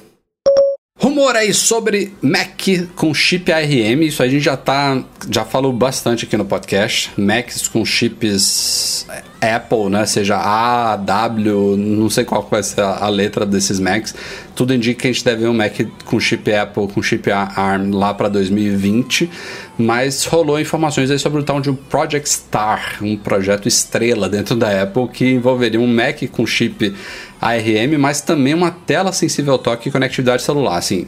Rumor aí sobre Mac com chip ARM, isso a gente já tá, já falou bastante aqui no podcast. Macs com chips Apple, né, seja A, W, não sei qual vai ser a letra desses Macs. Tudo indica que a gente deve ver um Mac com chip Apple, com chip ARM lá para 2020, mas rolou informações aí sobre o tal de um Project Star, um projeto estrela dentro da Apple que envolveria um Mac com chip ARM, mas também uma tela sensível ao toque e conectividade celular. Assim,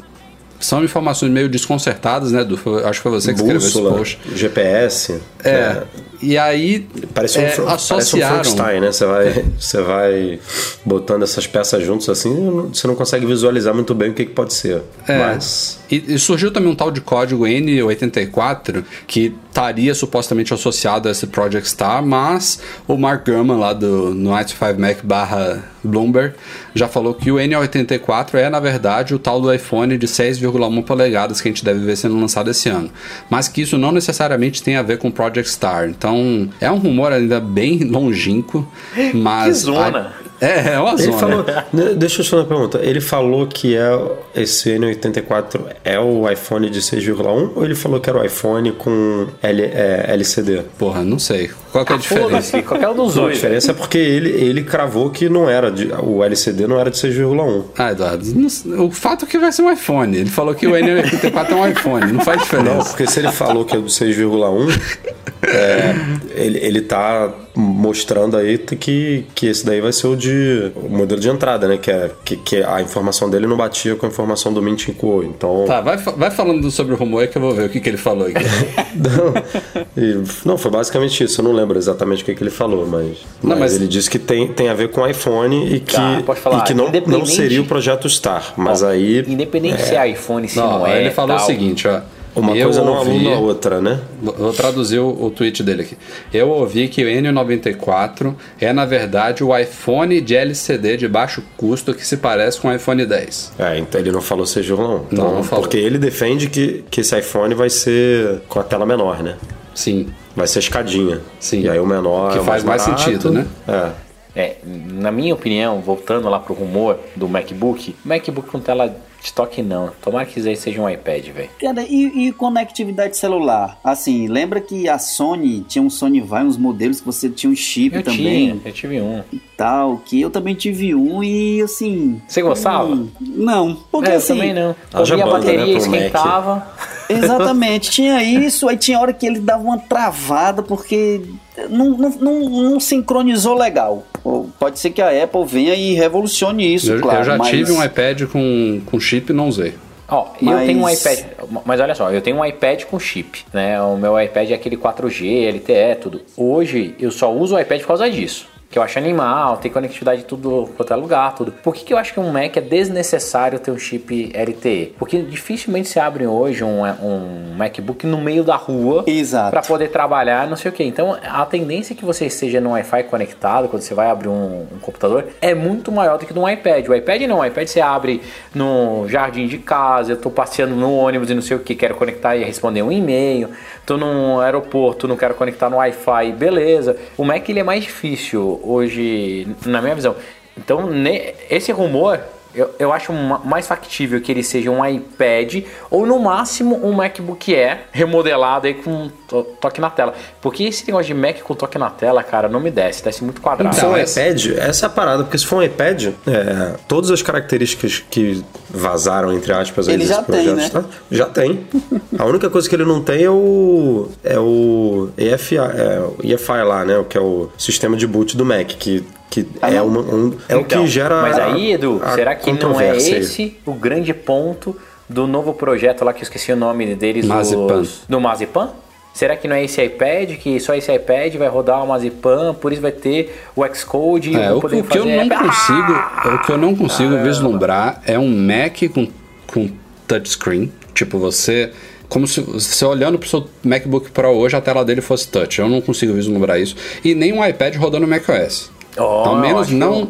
são informações meio desconcertadas, né? Foi- Acho que foi você que escreveu esse Bússola, post. GPS. É. E aí Parece um, é, Fran- parece um associaram. Frankenstein, né? Você vai, você vai botando essas peças juntos assim, você não consegue visualizar muito bem o que, que pode ser. É. Mas E, e surgiu também um tal de código N84 que estaria supostamente associado a esse Project Star, mas o Mark Gurman lá do no 95Mac barra Bloomberg já falou que o N84 é na verdade o tal do iPhone de 6,1 polegadas que a gente deve ver sendo lançado esse ano, mas que isso não necessariamente tem a ver com Project Star. Então é um rumor ainda bem longínquo, mas Que zona. é, é uma ele zona. falou. né, Deixa eu te fazer uma pergunta. Ele falou que é esse N84 é o iPhone de 6,1 ou ele falou que era o iPhone com L, é, LCD? Porra, não sei. Qual que é a diferença? Foda-se, qualquer um dos Não, a dois. diferença é porque ele, ele cravou que não era de, o LCD não era de 6,1. Ah, Eduardo, não o fato é que vai ser um iPhone. Ele falou que o N84 é um iPhone, não faz Não, diferença. porque se ele falou que é do 6,1, é, ele, ele tá mostrando aí que, que esse daí vai ser o de o modelo de entrada, né? Que, é, que, que a informação dele não batia com a informação do Mint Inco. Então. Tá, vai, vai falando sobre o rumor aí que eu vou ver o que, que ele falou aqui. não, e, não, foi basicamente isso. Eu não lembro exatamente o que, que ele falou, mas, não, mas, mas, ele disse que tem, tem a ver com iPhone e que, tá, e que não, não seria o projeto Star. Mas aí. Independente é... se é iPhone, se não, não é. Ele falou tal. o seguinte, ó. Uma eu coisa não ouvi, a outra, né? Vou traduzir o, o tweet dele aqui. Eu ouvi que o N94 é, na verdade, o iPhone de LCD de baixo custo que se parece com o iPhone 10. É, então ele não falou seja não. Então, não, não falou. Porque ele defende que, que esse iPhone vai ser com a tela menor, né? Sim. Vai ser escadinha. Sim. E aí o menor que é faz mais, barato. sentido, né? É. É, na minha opinião, voltando lá pro rumor do MacBook, MacBook com tela de toque não. Tomara que isso aí seja um iPad, velho. Cara, e, e, conectividade celular? Assim, lembra que a Sony tinha um Sony Vai, uns modelos que você tinha um chip eu também? Tinha, eu tive um. E tal, que eu também tive um e assim. Você gostava? Hum, não, porque é, assim. Eu também não. Ouvia a banda, bateria né, esquentava. Exatamente, tinha isso, aí tinha hora que ele dava uma travada porque não, não, não, não sincronizou legal. Pode ser que a Apple venha e revolucione isso, eu, claro. Eu já mas... tive um iPad com, com chip e não usei. Ó, oh, mas... eu tenho um iPad, mas olha só, eu tenho um iPad com chip, né? O meu iPad é aquele 4G, LTE, tudo. Hoje eu só uso o iPad por causa disso que eu acho animal, tem conectividade de tudo quanto lugar, tudo. Por que, que eu acho que um Mac é desnecessário ter um chip LTE? Porque dificilmente se abre hoje um, um MacBook no meio da rua para poder trabalhar, não sei o que. Então a tendência que você esteja no Wi-Fi conectado quando você vai abrir um, um, computador é muito maior do que no iPad. O iPad não, o iPad você abre no jardim de casa, eu tô passeando no ônibus e não sei o que, quero conectar e responder um e-mail, tô num aeroporto, não quero conectar no Wi-Fi, beleza. O Mac ele é mais difícil hoje, na minha visão. Então, esse rumor eu, eu acho mais factível que ele seja um iPad ou no máximo um MacBook Air remodelado aí com toque na tela. Porque esse negócio de Mac com toque na tela, cara, não me desce, desce muito quadrado. Então, um iPad, essa é a parada, porque se for um iPad, é, todas as características que vazaram, entre aspas, aí ele já projeto, tem, né? Tá? Já tem. a única coisa que ele não tem é o é o EFI, é, o EFI lá, né? O que é o sistema de boot do Mac, que que ah, é, uma, um, é então, o que então, gera. Mas aí, Edu, será que não é esse o grande ponto do novo projeto lá que eu esqueci o nome deles? Mazipan. Os, do Mazipan? Será que não é esse iPad, que só esse iPad vai rodar o Mazipan, por isso vai ter o Xcode é, o, que fazer... eu não consigo, o que eu não consigo vislumbrar é um Mac com, com touchscreen, tipo você como se você olhando para o seu MacBook Pro hoje a tela dele fosse touch. Eu não consigo vislumbrar isso. E nem um iPad rodando macOS. Oh, Ao menos não,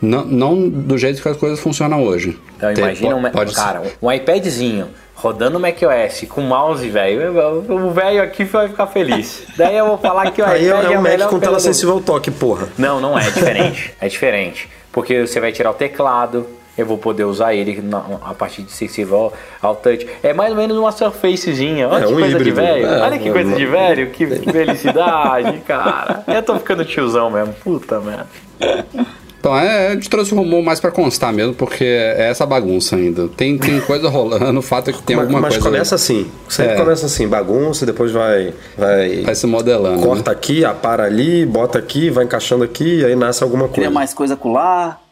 não, não do jeito que as coisas funcionam hoje. Então imagina um, pode cara, um iPadzinho rodando macOS com mouse, velho. O velho aqui vai ficar feliz. Daí eu vou falar que o Aí iPad é, é um Mac com tela sensível ao toque, porra. Não, não é, é diferente. é diferente. Porque você vai tirar o teclado, eu vou poder usar ele na, a partir de sensível ao, ao, touch. É mais ou menos uma surfacezinha. Olha é, que um coisa híbrido. de velho. É, Olha que coisa de velho, que felicidade, cara. Eu tô ficando tiozão mesmo. Puta merda. Então, é, a gente trouxe o rumor mais para constar mesmo, porque é essa bagunça ainda. Tem, tem coisa rolando, o fato é que tem mas, alguma mas coisa. Mas começa assim. Sempre é. começa assim, bagunça, depois vai. Vai, vai se modelando. Corta né? aqui, apara ali, bota aqui, vai encaixando aqui, aí nasce alguma coisa. Cria mais coisa colar.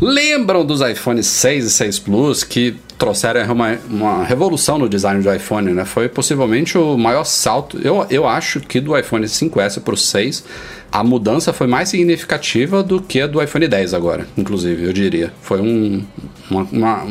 Lembram dos iPhone 6 e 6 Plus que trouxeram uma, uma revolução no design do iPhone, né? Foi possivelmente o maior salto. Eu, eu acho que do iPhone 5S para o 6, a mudança foi mais significativa do que a do iPhone 10 agora, inclusive, eu diria. Foi um, uma, uma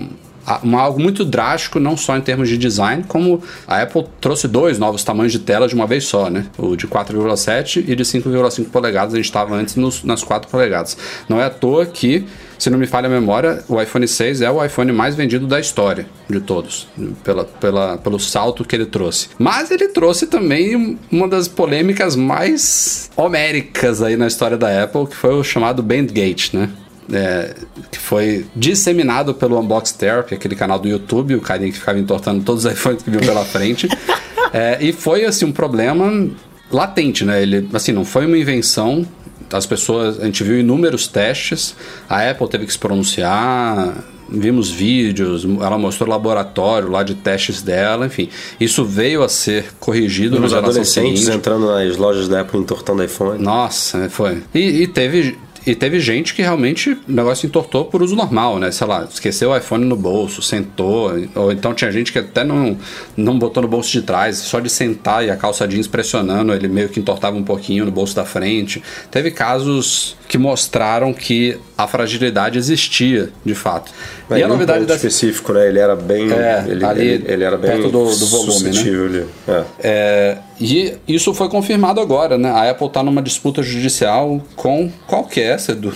uma, algo muito drástico, não só em termos de design, como a Apple trouxe dois novos tamanhos de tela de uma vez só, né? O de 4,7 e de 5,5 polegadas, a gente estava antes nos, nas 4 polegadas. Não é à toa que, se não me falha a memória, o iPhone 6 é o iPhone mais vendido da história de todos, pela, pela, pelo salto que ele trouxe. Mas ele trouxe também uma das polêmicas mais homéricas aí na história da Apple, que foi o chamado Bandgate, né? é, que foi disseminado pelo Unbox Therapy, aquele canal do YouTube, o carinha que ficava entortando todos os iPhones que viu pela frente. é, e foi assim um problema latente, né? Ele assim não foi uma invenção. As pessoas, a gente viu inúmeros testes. A Apple teve que se pronunciar vimos vídeos, ela mostrou laboratório lá de testes dela, enfim. Isso veio a ser corrigido Os na geração adolescentes seguinte. entrando nas lojas da Apple entortando iPhone. Nossa, foi. E, e teve. E teve gente que realmente o negócio entortou por uso normal, né? Sei lá, esqueceu o iPhone no bolso, sentou. Ou então tinha gente que até não, não botou no bolso de trás, só de sentar e a calça jeans pressionando, ele meio que entortava um pouquinho no bolso da frente. Teve casos que mostraram que a fragilidade existia, de fato. Mas e a novidade dessa. específico, né? Ele era bem. É, ele, ali ele, ele era bem perto do- do volume, né? É. É, e isso foi confirmado agora, né? A Apple está numa disputa judicial com qual que é essa do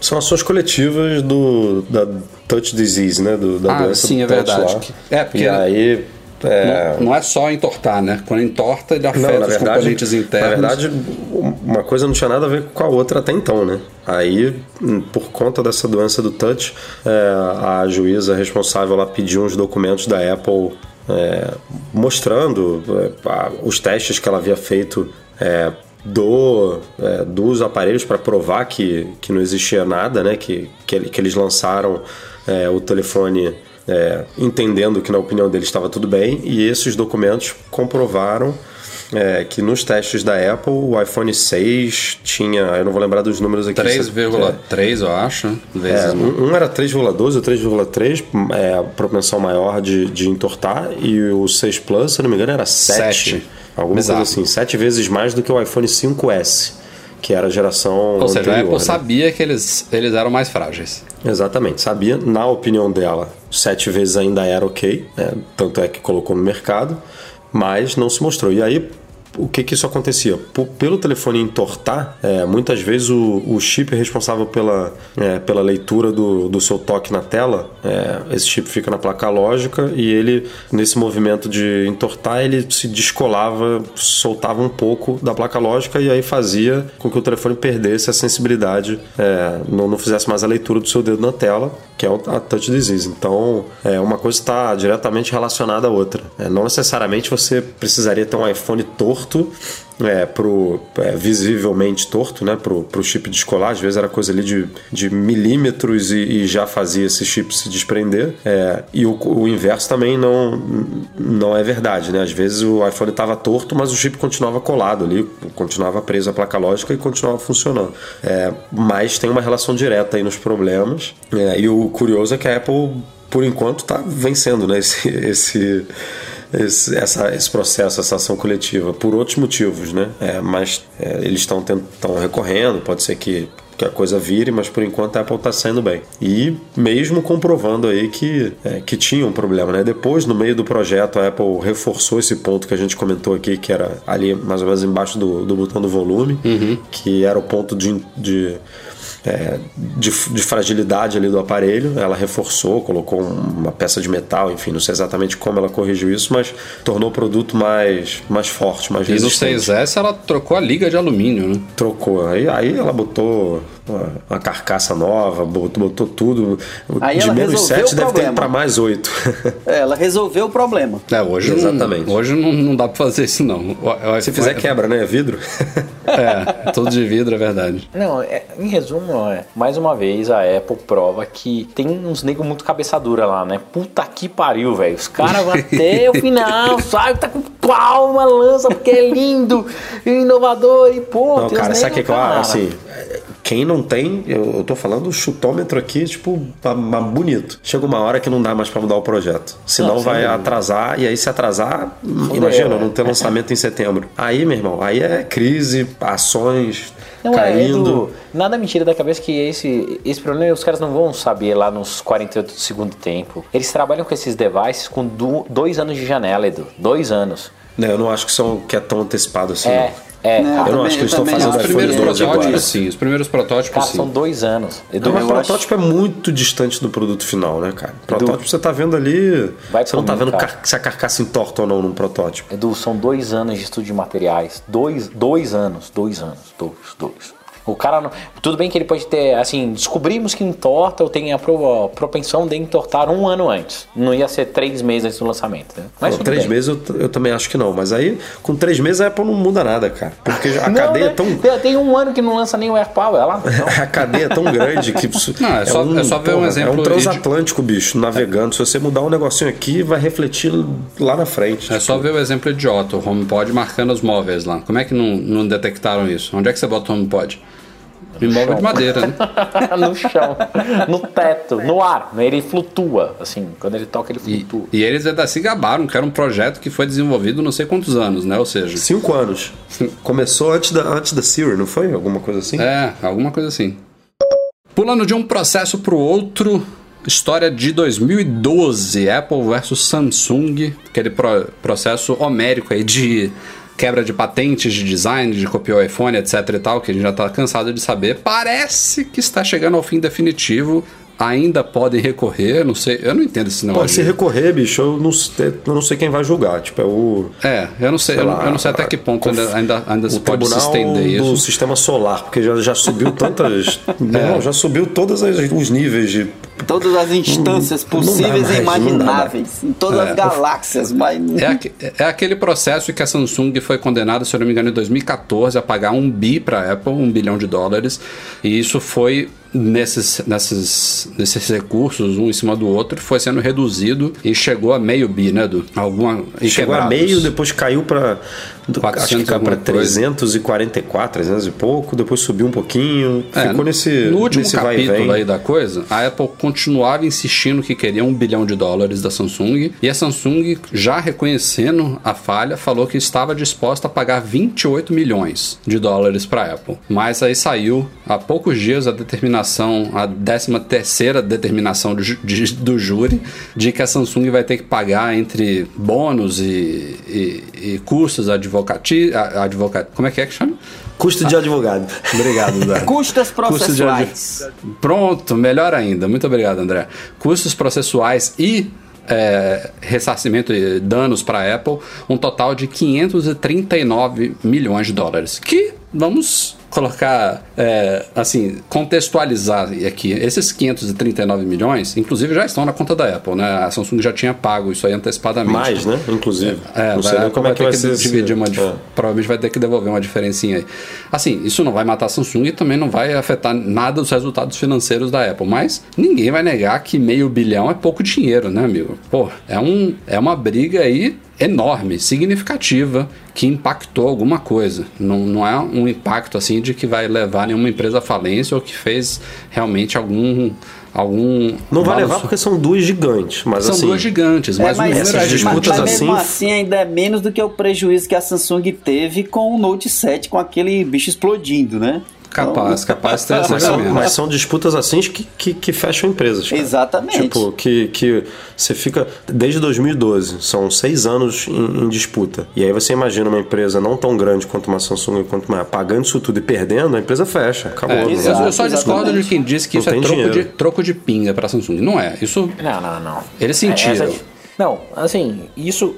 São ações coletivas do, da Touch Disease, né? Do, da Ah, doença sim, do é verdade. lá. É, porque- E aí. É, Não, não é só entortar, né? Quando entorta, ele Não, afeta na os verdade, componentes internos. na verdade, uma coisa não tinha nada a ver com a outra até então, né? Aí, por conta dessa doença do touch, é, a juíza responsável lá pediu uns documentos da Apple é, mostrando é, os testes que ela havia feito é, do, é, dos aparelhos para provar que, que não existia nada, né? Que, que, que eles lançaram é, o telefone é, entendendo que na opinião deles estava tudo bem e esses documentos comprovaram é, que nos testes da Apple o iPhone 6 tinha, eu não vou lembrar dos números aqui. 3,3, eu acho. Vezes É, um, um era 3,12 ou 3,3, é a propensão maior de, de entortar, e o 6 Plus, se não me engano, era 7. Sete. Alguma Bizarro. coisa assim, 7 vezes mais do que o iPhone 5S, que era a geração Ou seja, a anterior. Apple né? sabia que eles, eles eram mais frágeis. Exatamente, sabia, na opinião dela, sete vezes ainda era ok, né? tanto é que colocou no mercado, mas não se mostrou. E aí, o que que isso acontecia? P- pelo telefone entortar, é, muitas vezes o, o chip responsável pela, é, pela leitura do, do seu toque na tela, é, esse chip fica na placa lógica e ele, nesse movimento de entortar, ele se descolava, soltava um pouco da placa lógica e aí fazia com que o telefone perdesse a sensibilidade, é, não, não fizesse mais a leitura do seu dedo na tela, que é a touch disease. Então, é, uma coisa está diretamente relacionada à outra. É, não necessariamente você precisaria ter um iPhone torto é, pro, é, visivelmente torto, né, pro, pro chip descolar. Às vezes era coisa ali de, de milímetros e, e já fazia esse chip se desprender. É, e o, o inverso também não, não é verdade, né? Às vezes o iPhone estava torto, mas o chip continuava colado ali, continuava preso à placa lógica e continuava funcionando. É, mas tem uma relação direta aí nos problemas. É, e o curioso é que a Apple, por enquanto, está vencendo, né? Esse, esse, esse, essa, esse processo, essa ação coletiva, por outros motivos, né? É, mas é, eles estão recorrendo, pode ser que, que a coisa vire, mas por enquanto a Apple está saindo bem. E mesmo comprovando aí que, é, que tinha um problema, né? Depois, no meio do projeto, a Apple reforçou esse ponto que a gente comentou aqui, que era ali mais ou menos embaixo do, do botão do volume, que era o ponto de, de é, de, de fragilidade ali do aparelho. Ela reforçou, colocou uma peça de metal, enfim, não sei exatamente como ela corrigiu isso, mas tornou o produto mais, mais forte, mais E no resistente. 6S ela trocou a liga de alumínio, né? Trocou. Aí, aí ela botou uma, uma carcaça nova, botou, botou tudo. Aí de menos resolveu 7 o deve ter para mais 8. É, ela resolveu o problema. É, hoje Exatamente. Não, hoje não, não dá pra fazer isso, não. Se fizer quebra, né? Vidro. É, tudo de vidro, é verdade. Não, é- em resumo, é, mais uma vez a Apple prova que tem uns negros muito cabeça dura lá, né? Puta que pariu, velho. Os caras vão até o final, sabe? Tá com pau, uma lança, porque é lindo, e inovador, e pô, Não, cara, sabe o que é acho? Assim, quem não tem, eu, eu tô falando o chutômetro aqui, tipo, bonito. Chega uma hora que não dá mais pra mudar o projeto. Senão Não, vai atrasar, e aí se atrasar, imagina, é. não ter lançamento em setembro. Aí, meu irmão, aí é crise, ações Não, é, caindo. Edu, nada mentira da cabeça que esse, esse problema os caras não vão saber lá nos 48 do segundo tempo. Eles trabalham com esses devices com du- dois anos de janela, Edu. Dois anos. Né, eu não acho que, são, que é tão antecipado assim. É, é. Não, cara. Eu não acho que eles estão fazendo Os primeiros 12 agora. protótipos, sim. Os primeiros protótipos, sim. são dois anos. Edu, Não, mas o eu acho- protótipo é muito distante do produto final, né, cara? Protótipo você tá vendo ali. Você não tá mim, vendo car- se a carcaça entorta ou não num protótipo. Edu, são dois anos de estudo de materiais. Dois, dois anos, dois anos, dois, dois. O cara não, tudo bem que ele pode ter, assim, descobrimos que entorta ou tem a, pro, a propensão de entortar um ano antes. Não ia ser três meses antes do lançamento, né? Mas não, três bem. meses eu, eu, também acho que não. Mas aí, com três meses a Apple não muda nada, cara. Porque a não, cadeia né? é tão. Tem um ano que não lança nem o AirPower lá. Então. a cadeia é tão grande que. não, é, só, é, um, é só ver porra, um exemplo. É um transatlântico, bicho, navegando. Se você mudar um negocinho aqui, vai refletir lá na frente. É tipo... só ver o exemplo idiota, o HomePod marcando os móveis lá. Como é que não, não detectaram isso? Onde é que você bota o HomePod? Imóvel de madeira, né? no chão, no teto, no ar. Ele flutua, assim, quando ele toca, ele flutua. E, e eles ainda se gabaram que era um projeto que foi desenvolvido não sei quantos anos, né? Ou seja... Cinco anos. Começou antes da, antes da Siri, não foi? Alguma coisa assim? É, alguma coisa assim. Pulando de um processo para o outro, história de 2012, Apple versus Samsung, aquele pro, processo homérico aí de quebra de patentes de design, de copiar o iPhone, etc e tal, que a gente já está cansado de saber, parece que está chegando ao fim definitivo ainda podem recorrer, não sei, eu não entendo esse negócio. Pode se recorrer, bicho, eu não, eu não sei quem vai julgar, tipo, é o... É, eu não sei, sei eu, lá, eu, não sei até que ponto ainda, ainda, ainda se pode se estender isso. do sistema solar, porque já, já subiu tantas... é. Não, já subiu todos os níveis de... Todas as instâncias possíveis e imagináveis, em todas é. as galáxias, mas... É, é aquele processo que a Samsung foi condenada, se eu não me engano, em 2014 a pagar um bi para a Apple, um bilhão de dólares, e isso foi nesses, nesses, nesses recursos, um em cima do outro, foi sendo reduzido e chegou a meio bi, né, do alguma Chegou quebrados. a meio, depois caiu para acho que caiu para 344, 300 e pouco, depois subiu um pouquinho, é, ficou nesse No último nesse capítulo aí da coisa, a Apple continuava insistindo que queria um bilhão de dólares da Samsung e a Samsung, já reconhecendo a falha, falou que estava disposta a pagar 28 milhões de dólares para a Apple. Mas aí saiu há poucos dias a determinação, a 13 terceira determinação do, de, do júri de que a Samsung vai ter que pagar entre bônus e, e, e custos advocati, advocati, como é que é que chama? Custo de advogado. Obrigado, André. Custos processuais. Pronto, melhor ainda. Muito obrigado, André. Custos processuais e é, ressarcimento e danos para a Apple, um total de 539 milhões de dólares. Que, vamos colocar, é, assim, contextualizar aqui. Esses 539 milhões, inclusive, já estão na conta da Apple, né? A Samsung já tinha pago isso aí antecipadamente. Mais, né? Inclusive. É, não vai, sei como é que vai ser dividir uma, é. Provavelmente vai ter que devolver uma diferencinha aí. Assim, isso não vai matar a Samsung e também não vai afetar nada os resultados financeiros da Apple, mas ninguém vai negar que meio bilhão é pouco dinheiro, né, amigo? Pô, é, um, é uma briga aí enorme, significativa, que impactou alguma coisa. Não, não é um impacto assim que vai levar nenhuma empresa à falência ou que fez realmente algum algum. Não vai levar porque são duas gigantes, mas são assim, duas gigantes, mas, é, mas essas disputas mas, assim. Mesmo assim, ainda é menos do que o prejuízo que a Samsung teve com o Note 7, com aquele bicho explodindo, né? Capaz, capaz de ter essa mas, são, mas são disputas assim que, que, que fecham empresas. Cara. Exatamente. Tipo, que, que você fica. Desde 2012, são seis anos em, em, disputa. E aí você imagina uma empresa não tão grande quanto uma Samsung, quanto uma. pagando isso tudo e perdendo, a empresa fecha. Acabou. É, exato, eu só discordo de quem disse que não isso é troco de, troco de pinga para a Samsung. Não é. Isso. Não, não, não. Eles sentiram. É, não, assim, isso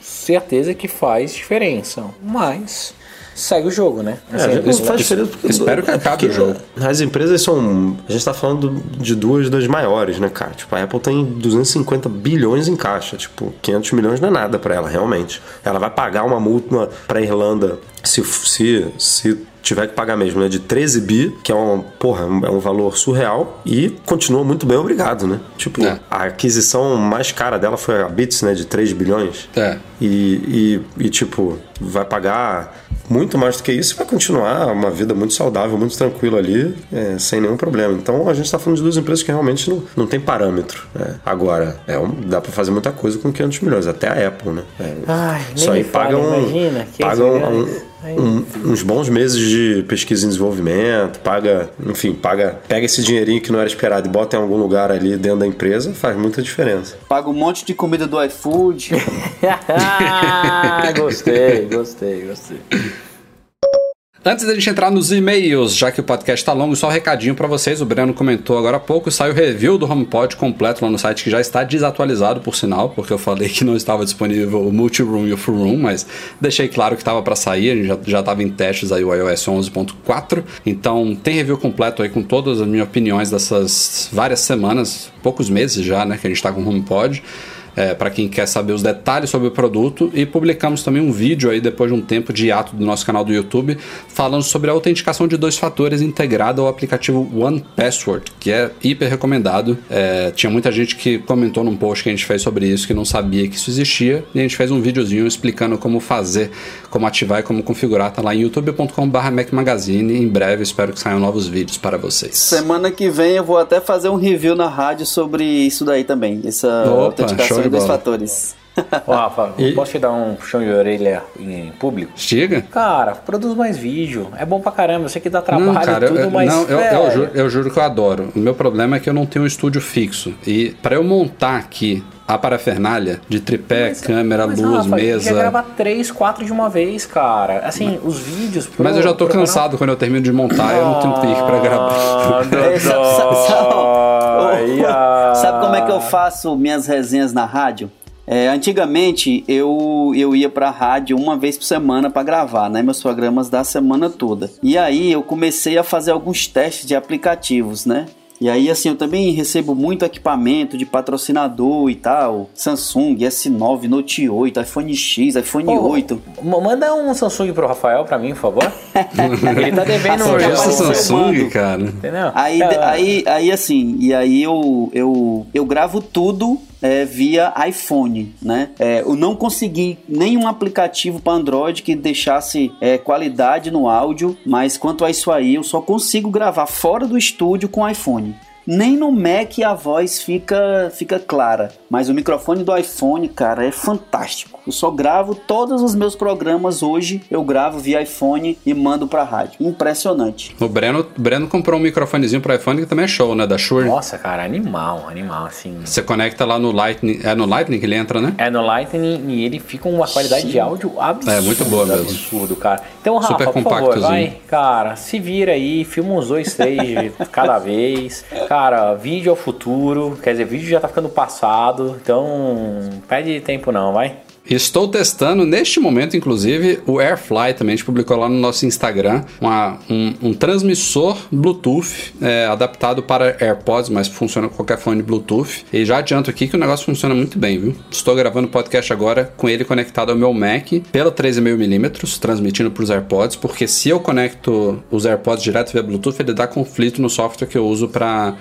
certeza que faz diferença. Mas segue o jogo, né? É, assim, é, isso faz diferença porque, Espero que acabe o jogo. As empresas são. A gente tá falando de duas das maiores, né, cara? Tipo, a Apple tem 250 bilhões em caixa. Tipo, 500 milhões não é nada para ela, realmente. Ela vai pagar uma multa pra Irlanda se, se, se tiver que pagar mesmo, né? De 13 bi, que é um, porra, é um valor surreal e continua muito bem obrigado, né? Tipo, é. a aquisição mais cara dela foi a Bits, né? De 3 bilhões. É. E, e, e, tipo, vai pagar muito mais do que isso e vai continuar uma vida muito saudável, muito tranquila ali, é, sem nenhum problema. Então a gente está falando de duas empresas que realmente não, não tem parâmetro. Né? Agora, é um, dá para fazer muita coisa com 500 milhões, até a Apple, né? É, Ai, só aí pagam, imagina, pagam um, um, uns bons meses de pesquisa e desenvolvimento, paga, enfim, paga, pega esse dinheirinho que não era esperado e bota em algum lugar ali dentro da empresa, faz muita diferença. Paga um monte de comida do iFood. gostei, gostei, gostei. Antes da gente entrar nos e-mails, já que o podcast tá longo, só um recadinho para vocês. O Breno comentou agora há pouco, saiu o review do HomePod completo lá no site, que já está desatualizado, por sinal, porque eu falei que não estava disponível o Multi-Room e o Full Room, mas deixei claro que estava para sair, a gente já, já tava em testes aí o iOS 11.4. Então tem review completo aí com todas as minhas opiniões dessas várias semanas, poucos meses já, né, que a gente tá com o HomePod é, para quem quer saber os detalhes sobre o produto. E publicamos também um vídeo aí depois de um tempo de hiato do nosso canal do YouTube falando sobre a autenticação de dois fatores integrada ao aplicativo One Password, que é hiper recomendado. É, tinha muita gente que comentou num post que a gente fez sobre isso que não sabia que isso existia e a gente fez um videozinho explicando como fazer, como ativar e como configurar. Tá lá em youtube.com/barra Mac Magazine. Em breve espero que saiam novos vídeos para vocês. Semana que vem eu vou até fazer um review na rádio sobre isso daí também, essa Opa, autenticação dois bola. fatores. Ô, Rafa, E- posso te dar um puxão de orelha em público? Chega? Cara, produz mais vídeo. É bom pra caramba. Eu sei que dá trabalho Não, cara, e tudo, eu, mas. não, eu, eu, juro, eu juro que eu adoro. O meu problema é que eu não tenho um estúdio fixo. E para eu montar aqui a parafernália de tripé, Mas- câmera, mas, luz, Rafa, mesa. Já gravar três, quatro de uma vez, cara. Assim, os vídeos. pro- Mas eu já tô pro cansado quando eu termino de montar, eu não tenho pique pra gravar. Ah, É, sabe, sabe- sabe- Ai, ai. Sabe como é que eu faço minhas resenhas na rádio? É, antigamente eu, eu ia pra rádio uma vez por semana pra gravar, né? Meus programas da semana toda. E aí eu comecei a fazer alguns testes de aplicativos, né? E aí, assim, eu também recebo muito equipamento de patrocinador e tal. Samsung, S9, Note 8, iPhone X, iPhone Pô, 8. m- Manda um Samsung pro Rafael pra mim, por favor. Ele tá devendo Assim, um apareceu, Samsung. Samsung, mando. cara. Entendeu? Aí, É, aí, aí assim, e aí eu, eu, eu gravo tudo é, via iPhone, né? É, eu não consegui nenhum aplicativo para Android que deixasse é, qualidade no áudio, mas quanto a isso aí, eu só consigo gravar fora do estúdio com iPhone. Nem no Mac a voz fica, fica clara, mas o microfone do iPhone, cara, é fantástico. Eu só gravo todos os meus programas hoje, eu gravo via iPhone e mando pra rádio. Impressionante. O Breno, Breno comprou um microfonezinho pro iPhone que também é show, né? Da Shure. Nossa, cara, animal, animal, assim. Você conecta lá no Lightning. É no Lightning que ele entra, né? É no Lightning e ele fica com uma qualidade de áudio absurda. É, muito boa mesmo. Absurdo, cara. Então, Rafa, Super por favor, vai, cara, se vira aí, filma uns dois, três de cada vez. Cara, vídeo é o futuro, quer dizer, vídeo já tá ficando passado, então perde tempo não, vai. Estou testando neste momento, inclusive, o AirFly também. A gente publicou lá no nosso Instagram uma- um, um transmissor Bluetooth é, adaptado para AirPods, mas funciona com qualquer fone Bluetooth. E já adianto aqui que o negócio funciona muito bem, viu? Estou gravando o podcast agora com ele conectado ao meu Mac pela 13,5mm, transmitindo para os AirPods, porque se eu conecto os AirPods direto via Bluetooth, ele dá conflito no software que eu uso para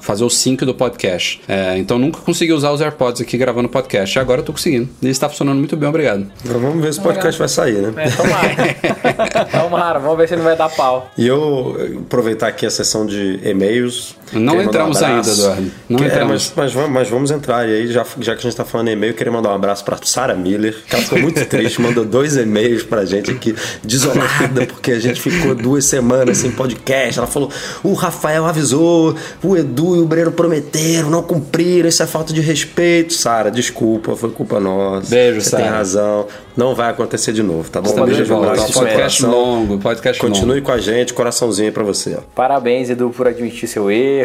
fazer o sync do podcast. É, então nunca consegui usar os AirPods aqui gravando podcast. E agora eu tô conseguindo. E está funcionando muito bem, obrigado. Agora vamos ver se o podcast vai sair, né? É, tomara. tomara, vamos ver se não vai dar pau. E eu eu aproveitar aqui a sessão de e-mails. Não entramos ainda, Eduardo. Não Que- é, entramos. mas, mas vamos, mas vamos entrar. E aí, já, já que a gente tá falando em e-mail, eu queria mandar um abraço pra Sarah Miller, que ela ficou muito triste, mandou dois e-mails pra gente aqui, desolada, porque a gente ficou duas semanas sem podcast. Ela falou: o Rafael avisou, o Edu e o Breno prometeram, não cumpriram, isso é falta de respeito. Sara, desculpa, foi culpa nossa. Beijo, Você Sara. tem razão. Não vai acontecer de novo, tá bom? Estamos Beijo, abraço, Podcast coração. longo, podcast longo. Continue com a gente, coraçãozinho aí pra você. Parabéns, Edu, por admitir seu erro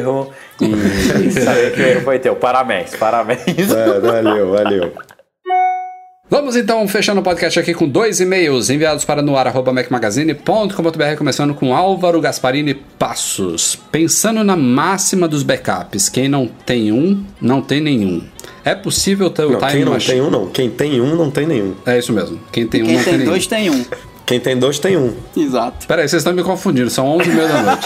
e saber que o erro foi teu. Parabéns, parabéns. É, valeu, valeu. Vamos então fechando o podcast aqui com dois e-mails enviados para noar.mecmagazine.com.br, começando com Álvaro Gasparini Passos. Pensando na máxima dos backups, quem não tem um, não tem nenhum. É possível ter o Não, time quem não machine? tem um, não. Quem tem um, não tem nenhum. É isso mesmo. Quem tem um, Quem não tem, tem nenhum. dois tem um. Quem tem dois, tem um. Exato. Peraí, vocês estão me confundindo, são 11 e meia da noite.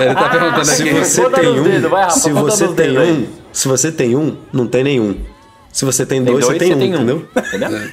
Ele tá perguntando Se aqui. você Conta tem um, dedos, vai, Rafa, se você tem dedos aí. um, se você tem um, não tem nenhum. Se você tem, dois, você tem um, entendeu?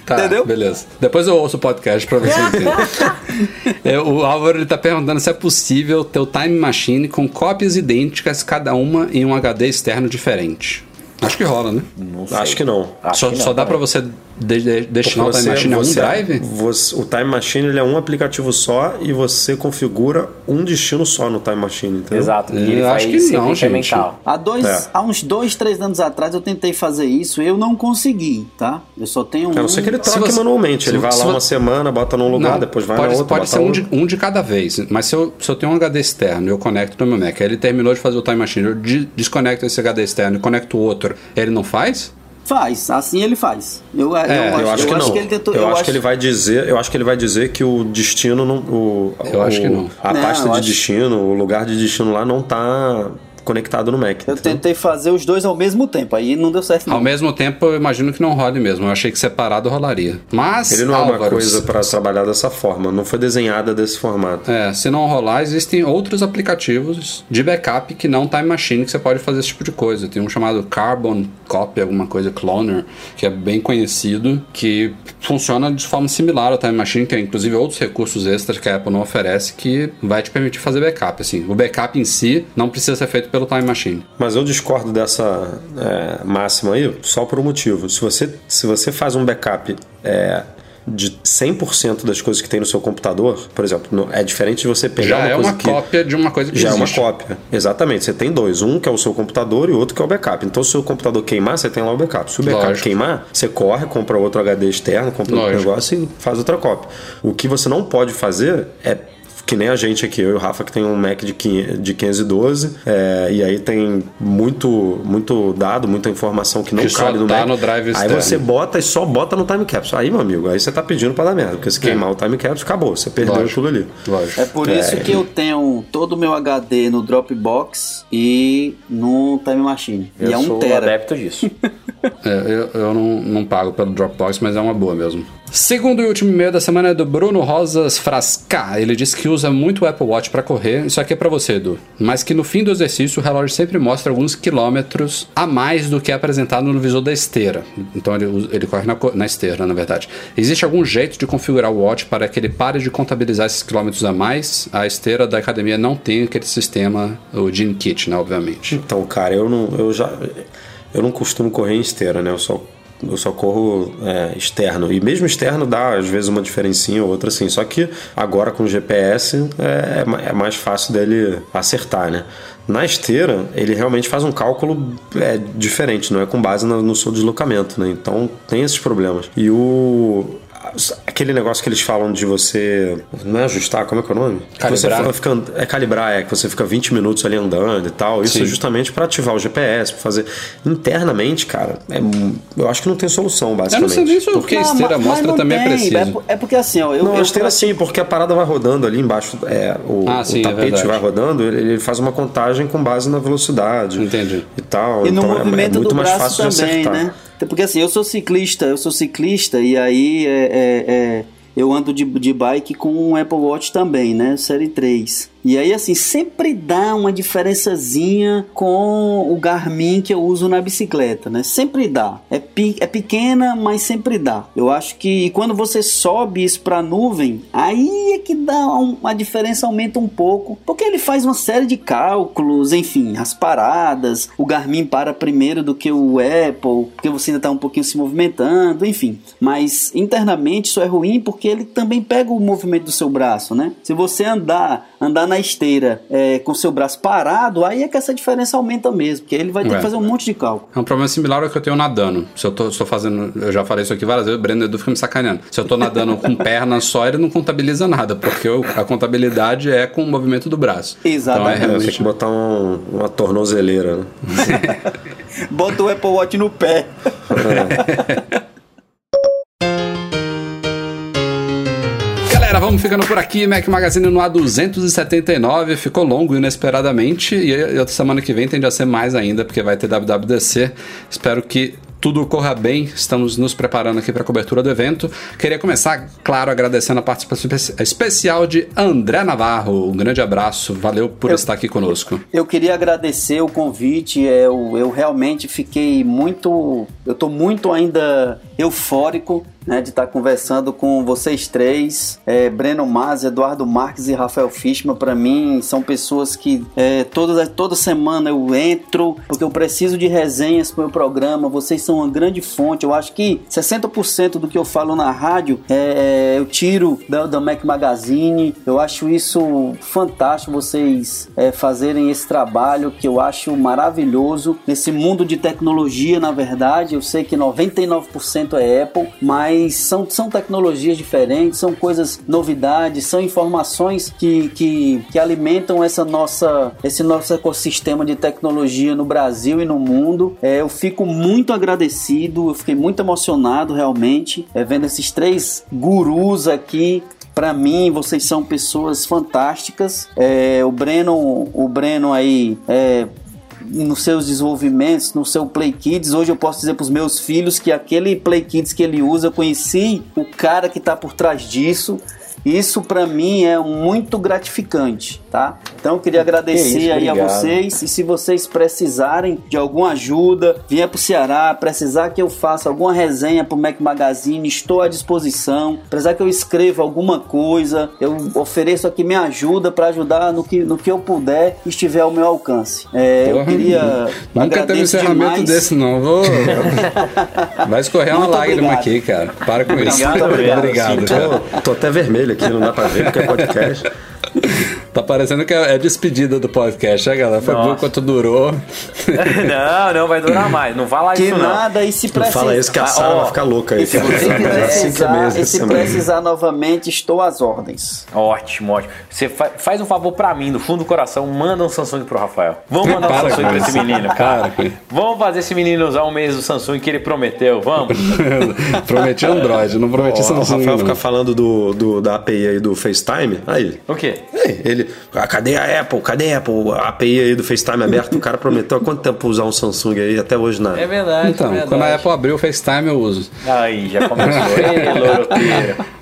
Tá, Entendeu? beleza. Depois eu ouço o podcast pra eu entendo. É, o Álvaro ele tá perguntando se é possível ter o Time Machine com cópias idênticas, cada uma em um HD externo diferente. Acho que rola, né? Não sei. Acho que não. Acho só que não só dá pra também. você de- de- destinar o Time Machine a um você- drive? você- o Time Machine ele é um aplicativo só e você configura um destino só no Time Machine, entendeu? Exato. E Eu ele acho vai que não, gente. Há, dois, É. há uns dois, três anos atrás eu tentei fazer isso, eu não consegui, tá? Eu só tenho um. A não ser que ele troque você- manualmente. Ele se- vai se lá uma semana, bota num lugar, Não, depois vai pode, na outra, pode bota ser um de, um de cada vez. Mas se eu, se eu tenho um HD externo e eu conecto no meu Mac, aí ele terminou de fazer o Time Machine, eu de- desconecto esse HD externo e conecto o outro, ele não faz? Faz, assim ele faz. Eu, É, eu, Eu acho que não. ele tentou. eu, acho, acho que ele vai dizer, eu acho que ele vai dizer que o destino não, o, Eu o- acho que não. A Não, pasta eu de acho- destino, o lugar de destino lá não tá conectado no Mac. Eu entendeu? tentei fazer os dois ao mesmo tempo, aí não deu certo. Não. Ao mesmo tempo, eu imagino que não role mesmo. Eu achei que separado rolaria. Mas, Ele não é uma coisa para trabalhar dessa forma, não foi desenhada desse formato. É, se não rolar, existem outros aplicativos de backup que não Time Machine que você pode fazer esse tipo de coisa. Tem um chamado Carbon Copy, alguma coisa, Cloner, que é bem conhecido, que funciona de forma similar ao Time Machine, que é inclusive outros recursos extras que a Apple não oferece, que vai te permitir fazer backup. Assim, o backup em si não precisa ser feito pelo Time Machine. Mas eu discordo dessa é, máxima aí só por um motivo. Se você, se você faz um backup é, de 100% das coisas que tem no seu computador, por exemplo, é diferente de você pegar Já uma é coisa uma que... cópia de uma coisa que Já é uma existe. cópia. Exatamente. Você tem dois. Um que é o seu computador e outro que é o backup. Então, se o seu computador queimar, você tem lá o backup. Se o backup Lógico. queimar, você corre, compra outro HD externo, compra outro Lógico. negócio e faz outra cópia. O que você não pode fazer é que nem a gente aqui, eu e o Rafa, que tem um Mac de 500 de 512, é, e aí tem muito, muito dado, muita informação que não Que só cabe no tá Mac. no drive aí externo. você bota e só bota no time capsule. Aí, meu amigo, aí você tá pedindo pra dar merda, porque se queimar o time capsule, acabou, você perdeu Lógico. tudo ali. Lógico. É por isso que eu tenho todo o meu HD no Dropbox e no Time Machine. Eu e é um sou tera. adepto disso. É, eu, eu não, não pago pelo Dropbox, mas é uma boa mesmo. Segundo e último e-mail da semana é do Bruno Rosas Frasca. Ele diz que usa muito o Apple Watch para correr. Isso aqui é para você, Edu. Mas que no fim do exercício o relógio sempre mostra alguns quilômetros a mais do que é apresentado no visor da esteira. Então ele, ele corre na, na esteira, na verdade. Existe algum jeito de configurar o Watch para que ele pare de contabilizar esses quilômetros a mais? A esteira da academia não tem aquele sistema, o Gene Kit, né? Obviamente. Então, cara, eu não, eu já, eu não costumo correr em esteira, né? Eu só, eu só corro é, externo. E mesmo externo dá, às vezes, uma diferencinha ou outra, assim. Só que agora com o GPS é, é é mais fácil dele acertar, né? Na esteira, ele realmente faz um cálculo é, diferente, não é com base no, no seu deslocamento, né? Então tem esses problemas. E o. Aquele negócio que eles falam de você. Não é ajustar, como é que é o nome? Que Você Calibrar. fica- é calibrar, é que você fica 20 minutos ali andando e tal. Isso Sim. é justamente para ativar o GPS, para fazer. Internamente, cara, é eu acho que não tem solução, Eu basicamente. não sei nem se o que a Não, esteira mas- mas mostra não também é tem. preciso. É, por- é porque assim, ó, eu, Não, eu a esteira sim, porque a parada vai rodando ali embaixo, é, o, Ah, o sim, é tapete verdade. vai rodando, ele, ele faz uma contagem com base na velocidade. Entendi. E tal. E no então é- é, movimento muito do mais braço fácil de também, acertar. né? Porque assim, eu sou ciclista, eu sou ciclista e aí é, é- é, eu ando de, de bike com um Apple Watch também, né? Série 3. E aí, assim, sempre dá uma diferençazinha com o Garmin que eu uso na bicicleta, né? Sempre dá. É, pe- é pequena, mas sempre dá. Eu acho que quando você sobe isso pra nuvem, aí é que dá um- a diferença aumenta um pouco, porque ele faz uma série de cálculos, enfim, as paradas, o Garmin para primeiro do que o Apple, porque você ainda tá um pouquinho se movimentando, enfim. Mas internamente isso é ruim porque ele também pega o movimento do seu braço, né? Se você andar, andar na esteira é, com seu braço parado, aí é que essa diferença aumenta mesmo, porque ele vai ter É. que fazer um monte de cálculo. É um problema similar ao que eu tenho nadando. Se eu tô, estou fazendo. Eu já falei isso aqui várias vezes, o Breno Edu fica me sacaneando. Se eu tô nadando com perna só, ele não contabiliza nada, porque eu- a contabilidade é com o movimento do braço. Exatamente. Então é É, tem realmente. que botar um- uma tornozeleira, né? Bota o Apple Watch no pé. Galera, vamos ficando por aqui. Mac Magazine no A279. Ficou longo inesperadamente. E a semana que vem tende a ser mais ainda, porque vai ter WWDC. Espero que tudo corra bem. Estamos nos preparando aqui para a cobertura do evento. Queria começar, claro, agradecendo a participação espe- especial de André Navarro. Um grande abraço. Valeu por estar aqui conosco. Eu queria agradecer o convite. Eu, eu realmente fiquei muito. Eu tô muito ainda eufórico né, de estar conversando com vocês três, é, Breno Mas, Eduardo Marques e Rafael Fischmann. Para mim, são pessoas que é, toda, toda semana eu entro porque eu preciso de resenhas para o meu programa. Vocês são uma grande fonte. Eu acho que 60% do que eu falo na rádio é, é, eu tiro da, da Mac Magazine. Eu acho isso fantástico vocês é, fazerem esse trabalho que eu acho maravilhoso nesse mundo de tecnologia. Na verdade, eu sei que 99% é Apple, mas são, são tecnologias diferentes, são coisas novidades, são informações que, que, que alimentam essa nossa, esse nosso ecossistema de tecnologia no Brasil e no mundo. É, eu fico muito agradecido, eu fiquei muito emocionado realmente é, vendo esses três gurus aqui para mim, vocês são pessoas fantásticas. É, o Breno, o Breno aí, é, nos seus desenvolvimentos, no seu Play Kids. Hoje eu posso dizer para os meus filhos que aquele Play Kids que ele usa, eu conheci o cara que está por trás disso. Isso para mim é muito gratificante, tá? Então eu queria agradecer isso, aí a vocês e se vocês precisarem de alguma ajuda, vier pro Ceará, precisar que eu faça alguma resenha pro Mac Magazine, estou à disposição. Precisar que eu escreva alguma coisa, eu ofereço aqui minha ajuda para ajudar no que, no que eu puder e estiver ao meu alcance. É, eu queria Nunca teve um encerramento demais. desse não. Vou... Vai escorrer uma lágrima aqui, cara. Para com isso. Obrigado, obrigado. obrigado. Tô, tô até vermelho aqui, não dá pra ver porque é podcast. Tá parecendo que é despedida do podcast, né, galera? Foi bom quanto durou. não, não vai durar mais. Não fala que isso, não. nada, e se precisar... Fala isso que a Sara vai ficar louca aí. E se precisar, e se precisar novamente, estou às ordens. Ótimo, ótimo. Você fa faz um favor pra mim, no fundo do coração, manda um Samsung pro Rafael. Vamos mandar um Samsung pra esse menino, cara. Vamos fazer esse menino usar um mês do Samsung que ele prometeu, vamos? prometi Android, não prometi oh, Samsung. O Rafael não. fica falando do, do, da API aí do FaceTime, aí. O quê? ele ah, cadê a Apple? Cadê a Apple? A API aí do FaceTime aberto, o cara prometeu há quanto tempo usar um Samsung aí? Até hoje nada. É verdade. Então, é verdade. quando a Apple abriu o FaceTime, eu uso. Aí, já começou.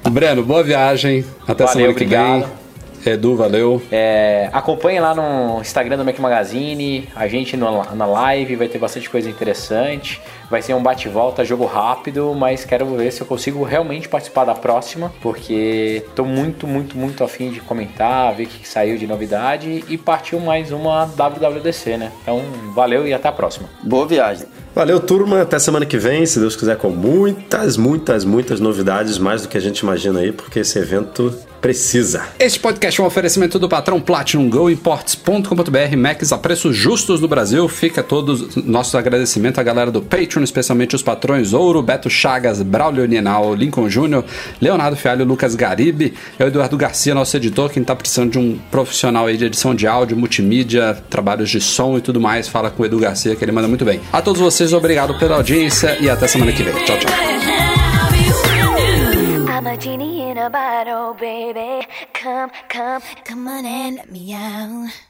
Ei, Breno, boa viagem. Até Valeu, semana que obrigado. vem. Edu, valeu. É, acompanhe lá no Instagram do Mac Magazine, a gente no, na live, vai ter bastante coisa interessante. Vai ser um bate-volta, jogo rápido, mas quero ver se eu consigo realmente participar da próxima, porque tô muito, muito, muito afim de comentar, ver o que saiu de novidade e partiu mais uma WWDC, né? Então, valeu e até a próxima. Boa viagem. Valeu, turma. Até semana que vem, se Deus quiser, com muitas, muitas, muitas novidades, mais do que a gente imagina aí, porque esse evento precisa. Este podcast é um oferecimento do patrão Platinum Go Imports.com.br, Macs a preços justos no Brasil. Fica todo nosso agradecimento à galera do Patreon, especialmente os patrões Ouro, Beto Chagas, Braulio Ninal, Lincoln Júnior, Leonardo Fialho, Lucas Garibe, é o Eduardo Garcia, nosso editor, quem está precisando de um profissional aí de edição de áudio, multimídia, trabalhos de som e tudo mais, fala com o Edu Garcia que ele manda muito bem. A todos vocês, obrigado pela audiência e até semana que vem. Tchau, tchau. Bottle, baby. Come, come, come on and let me out.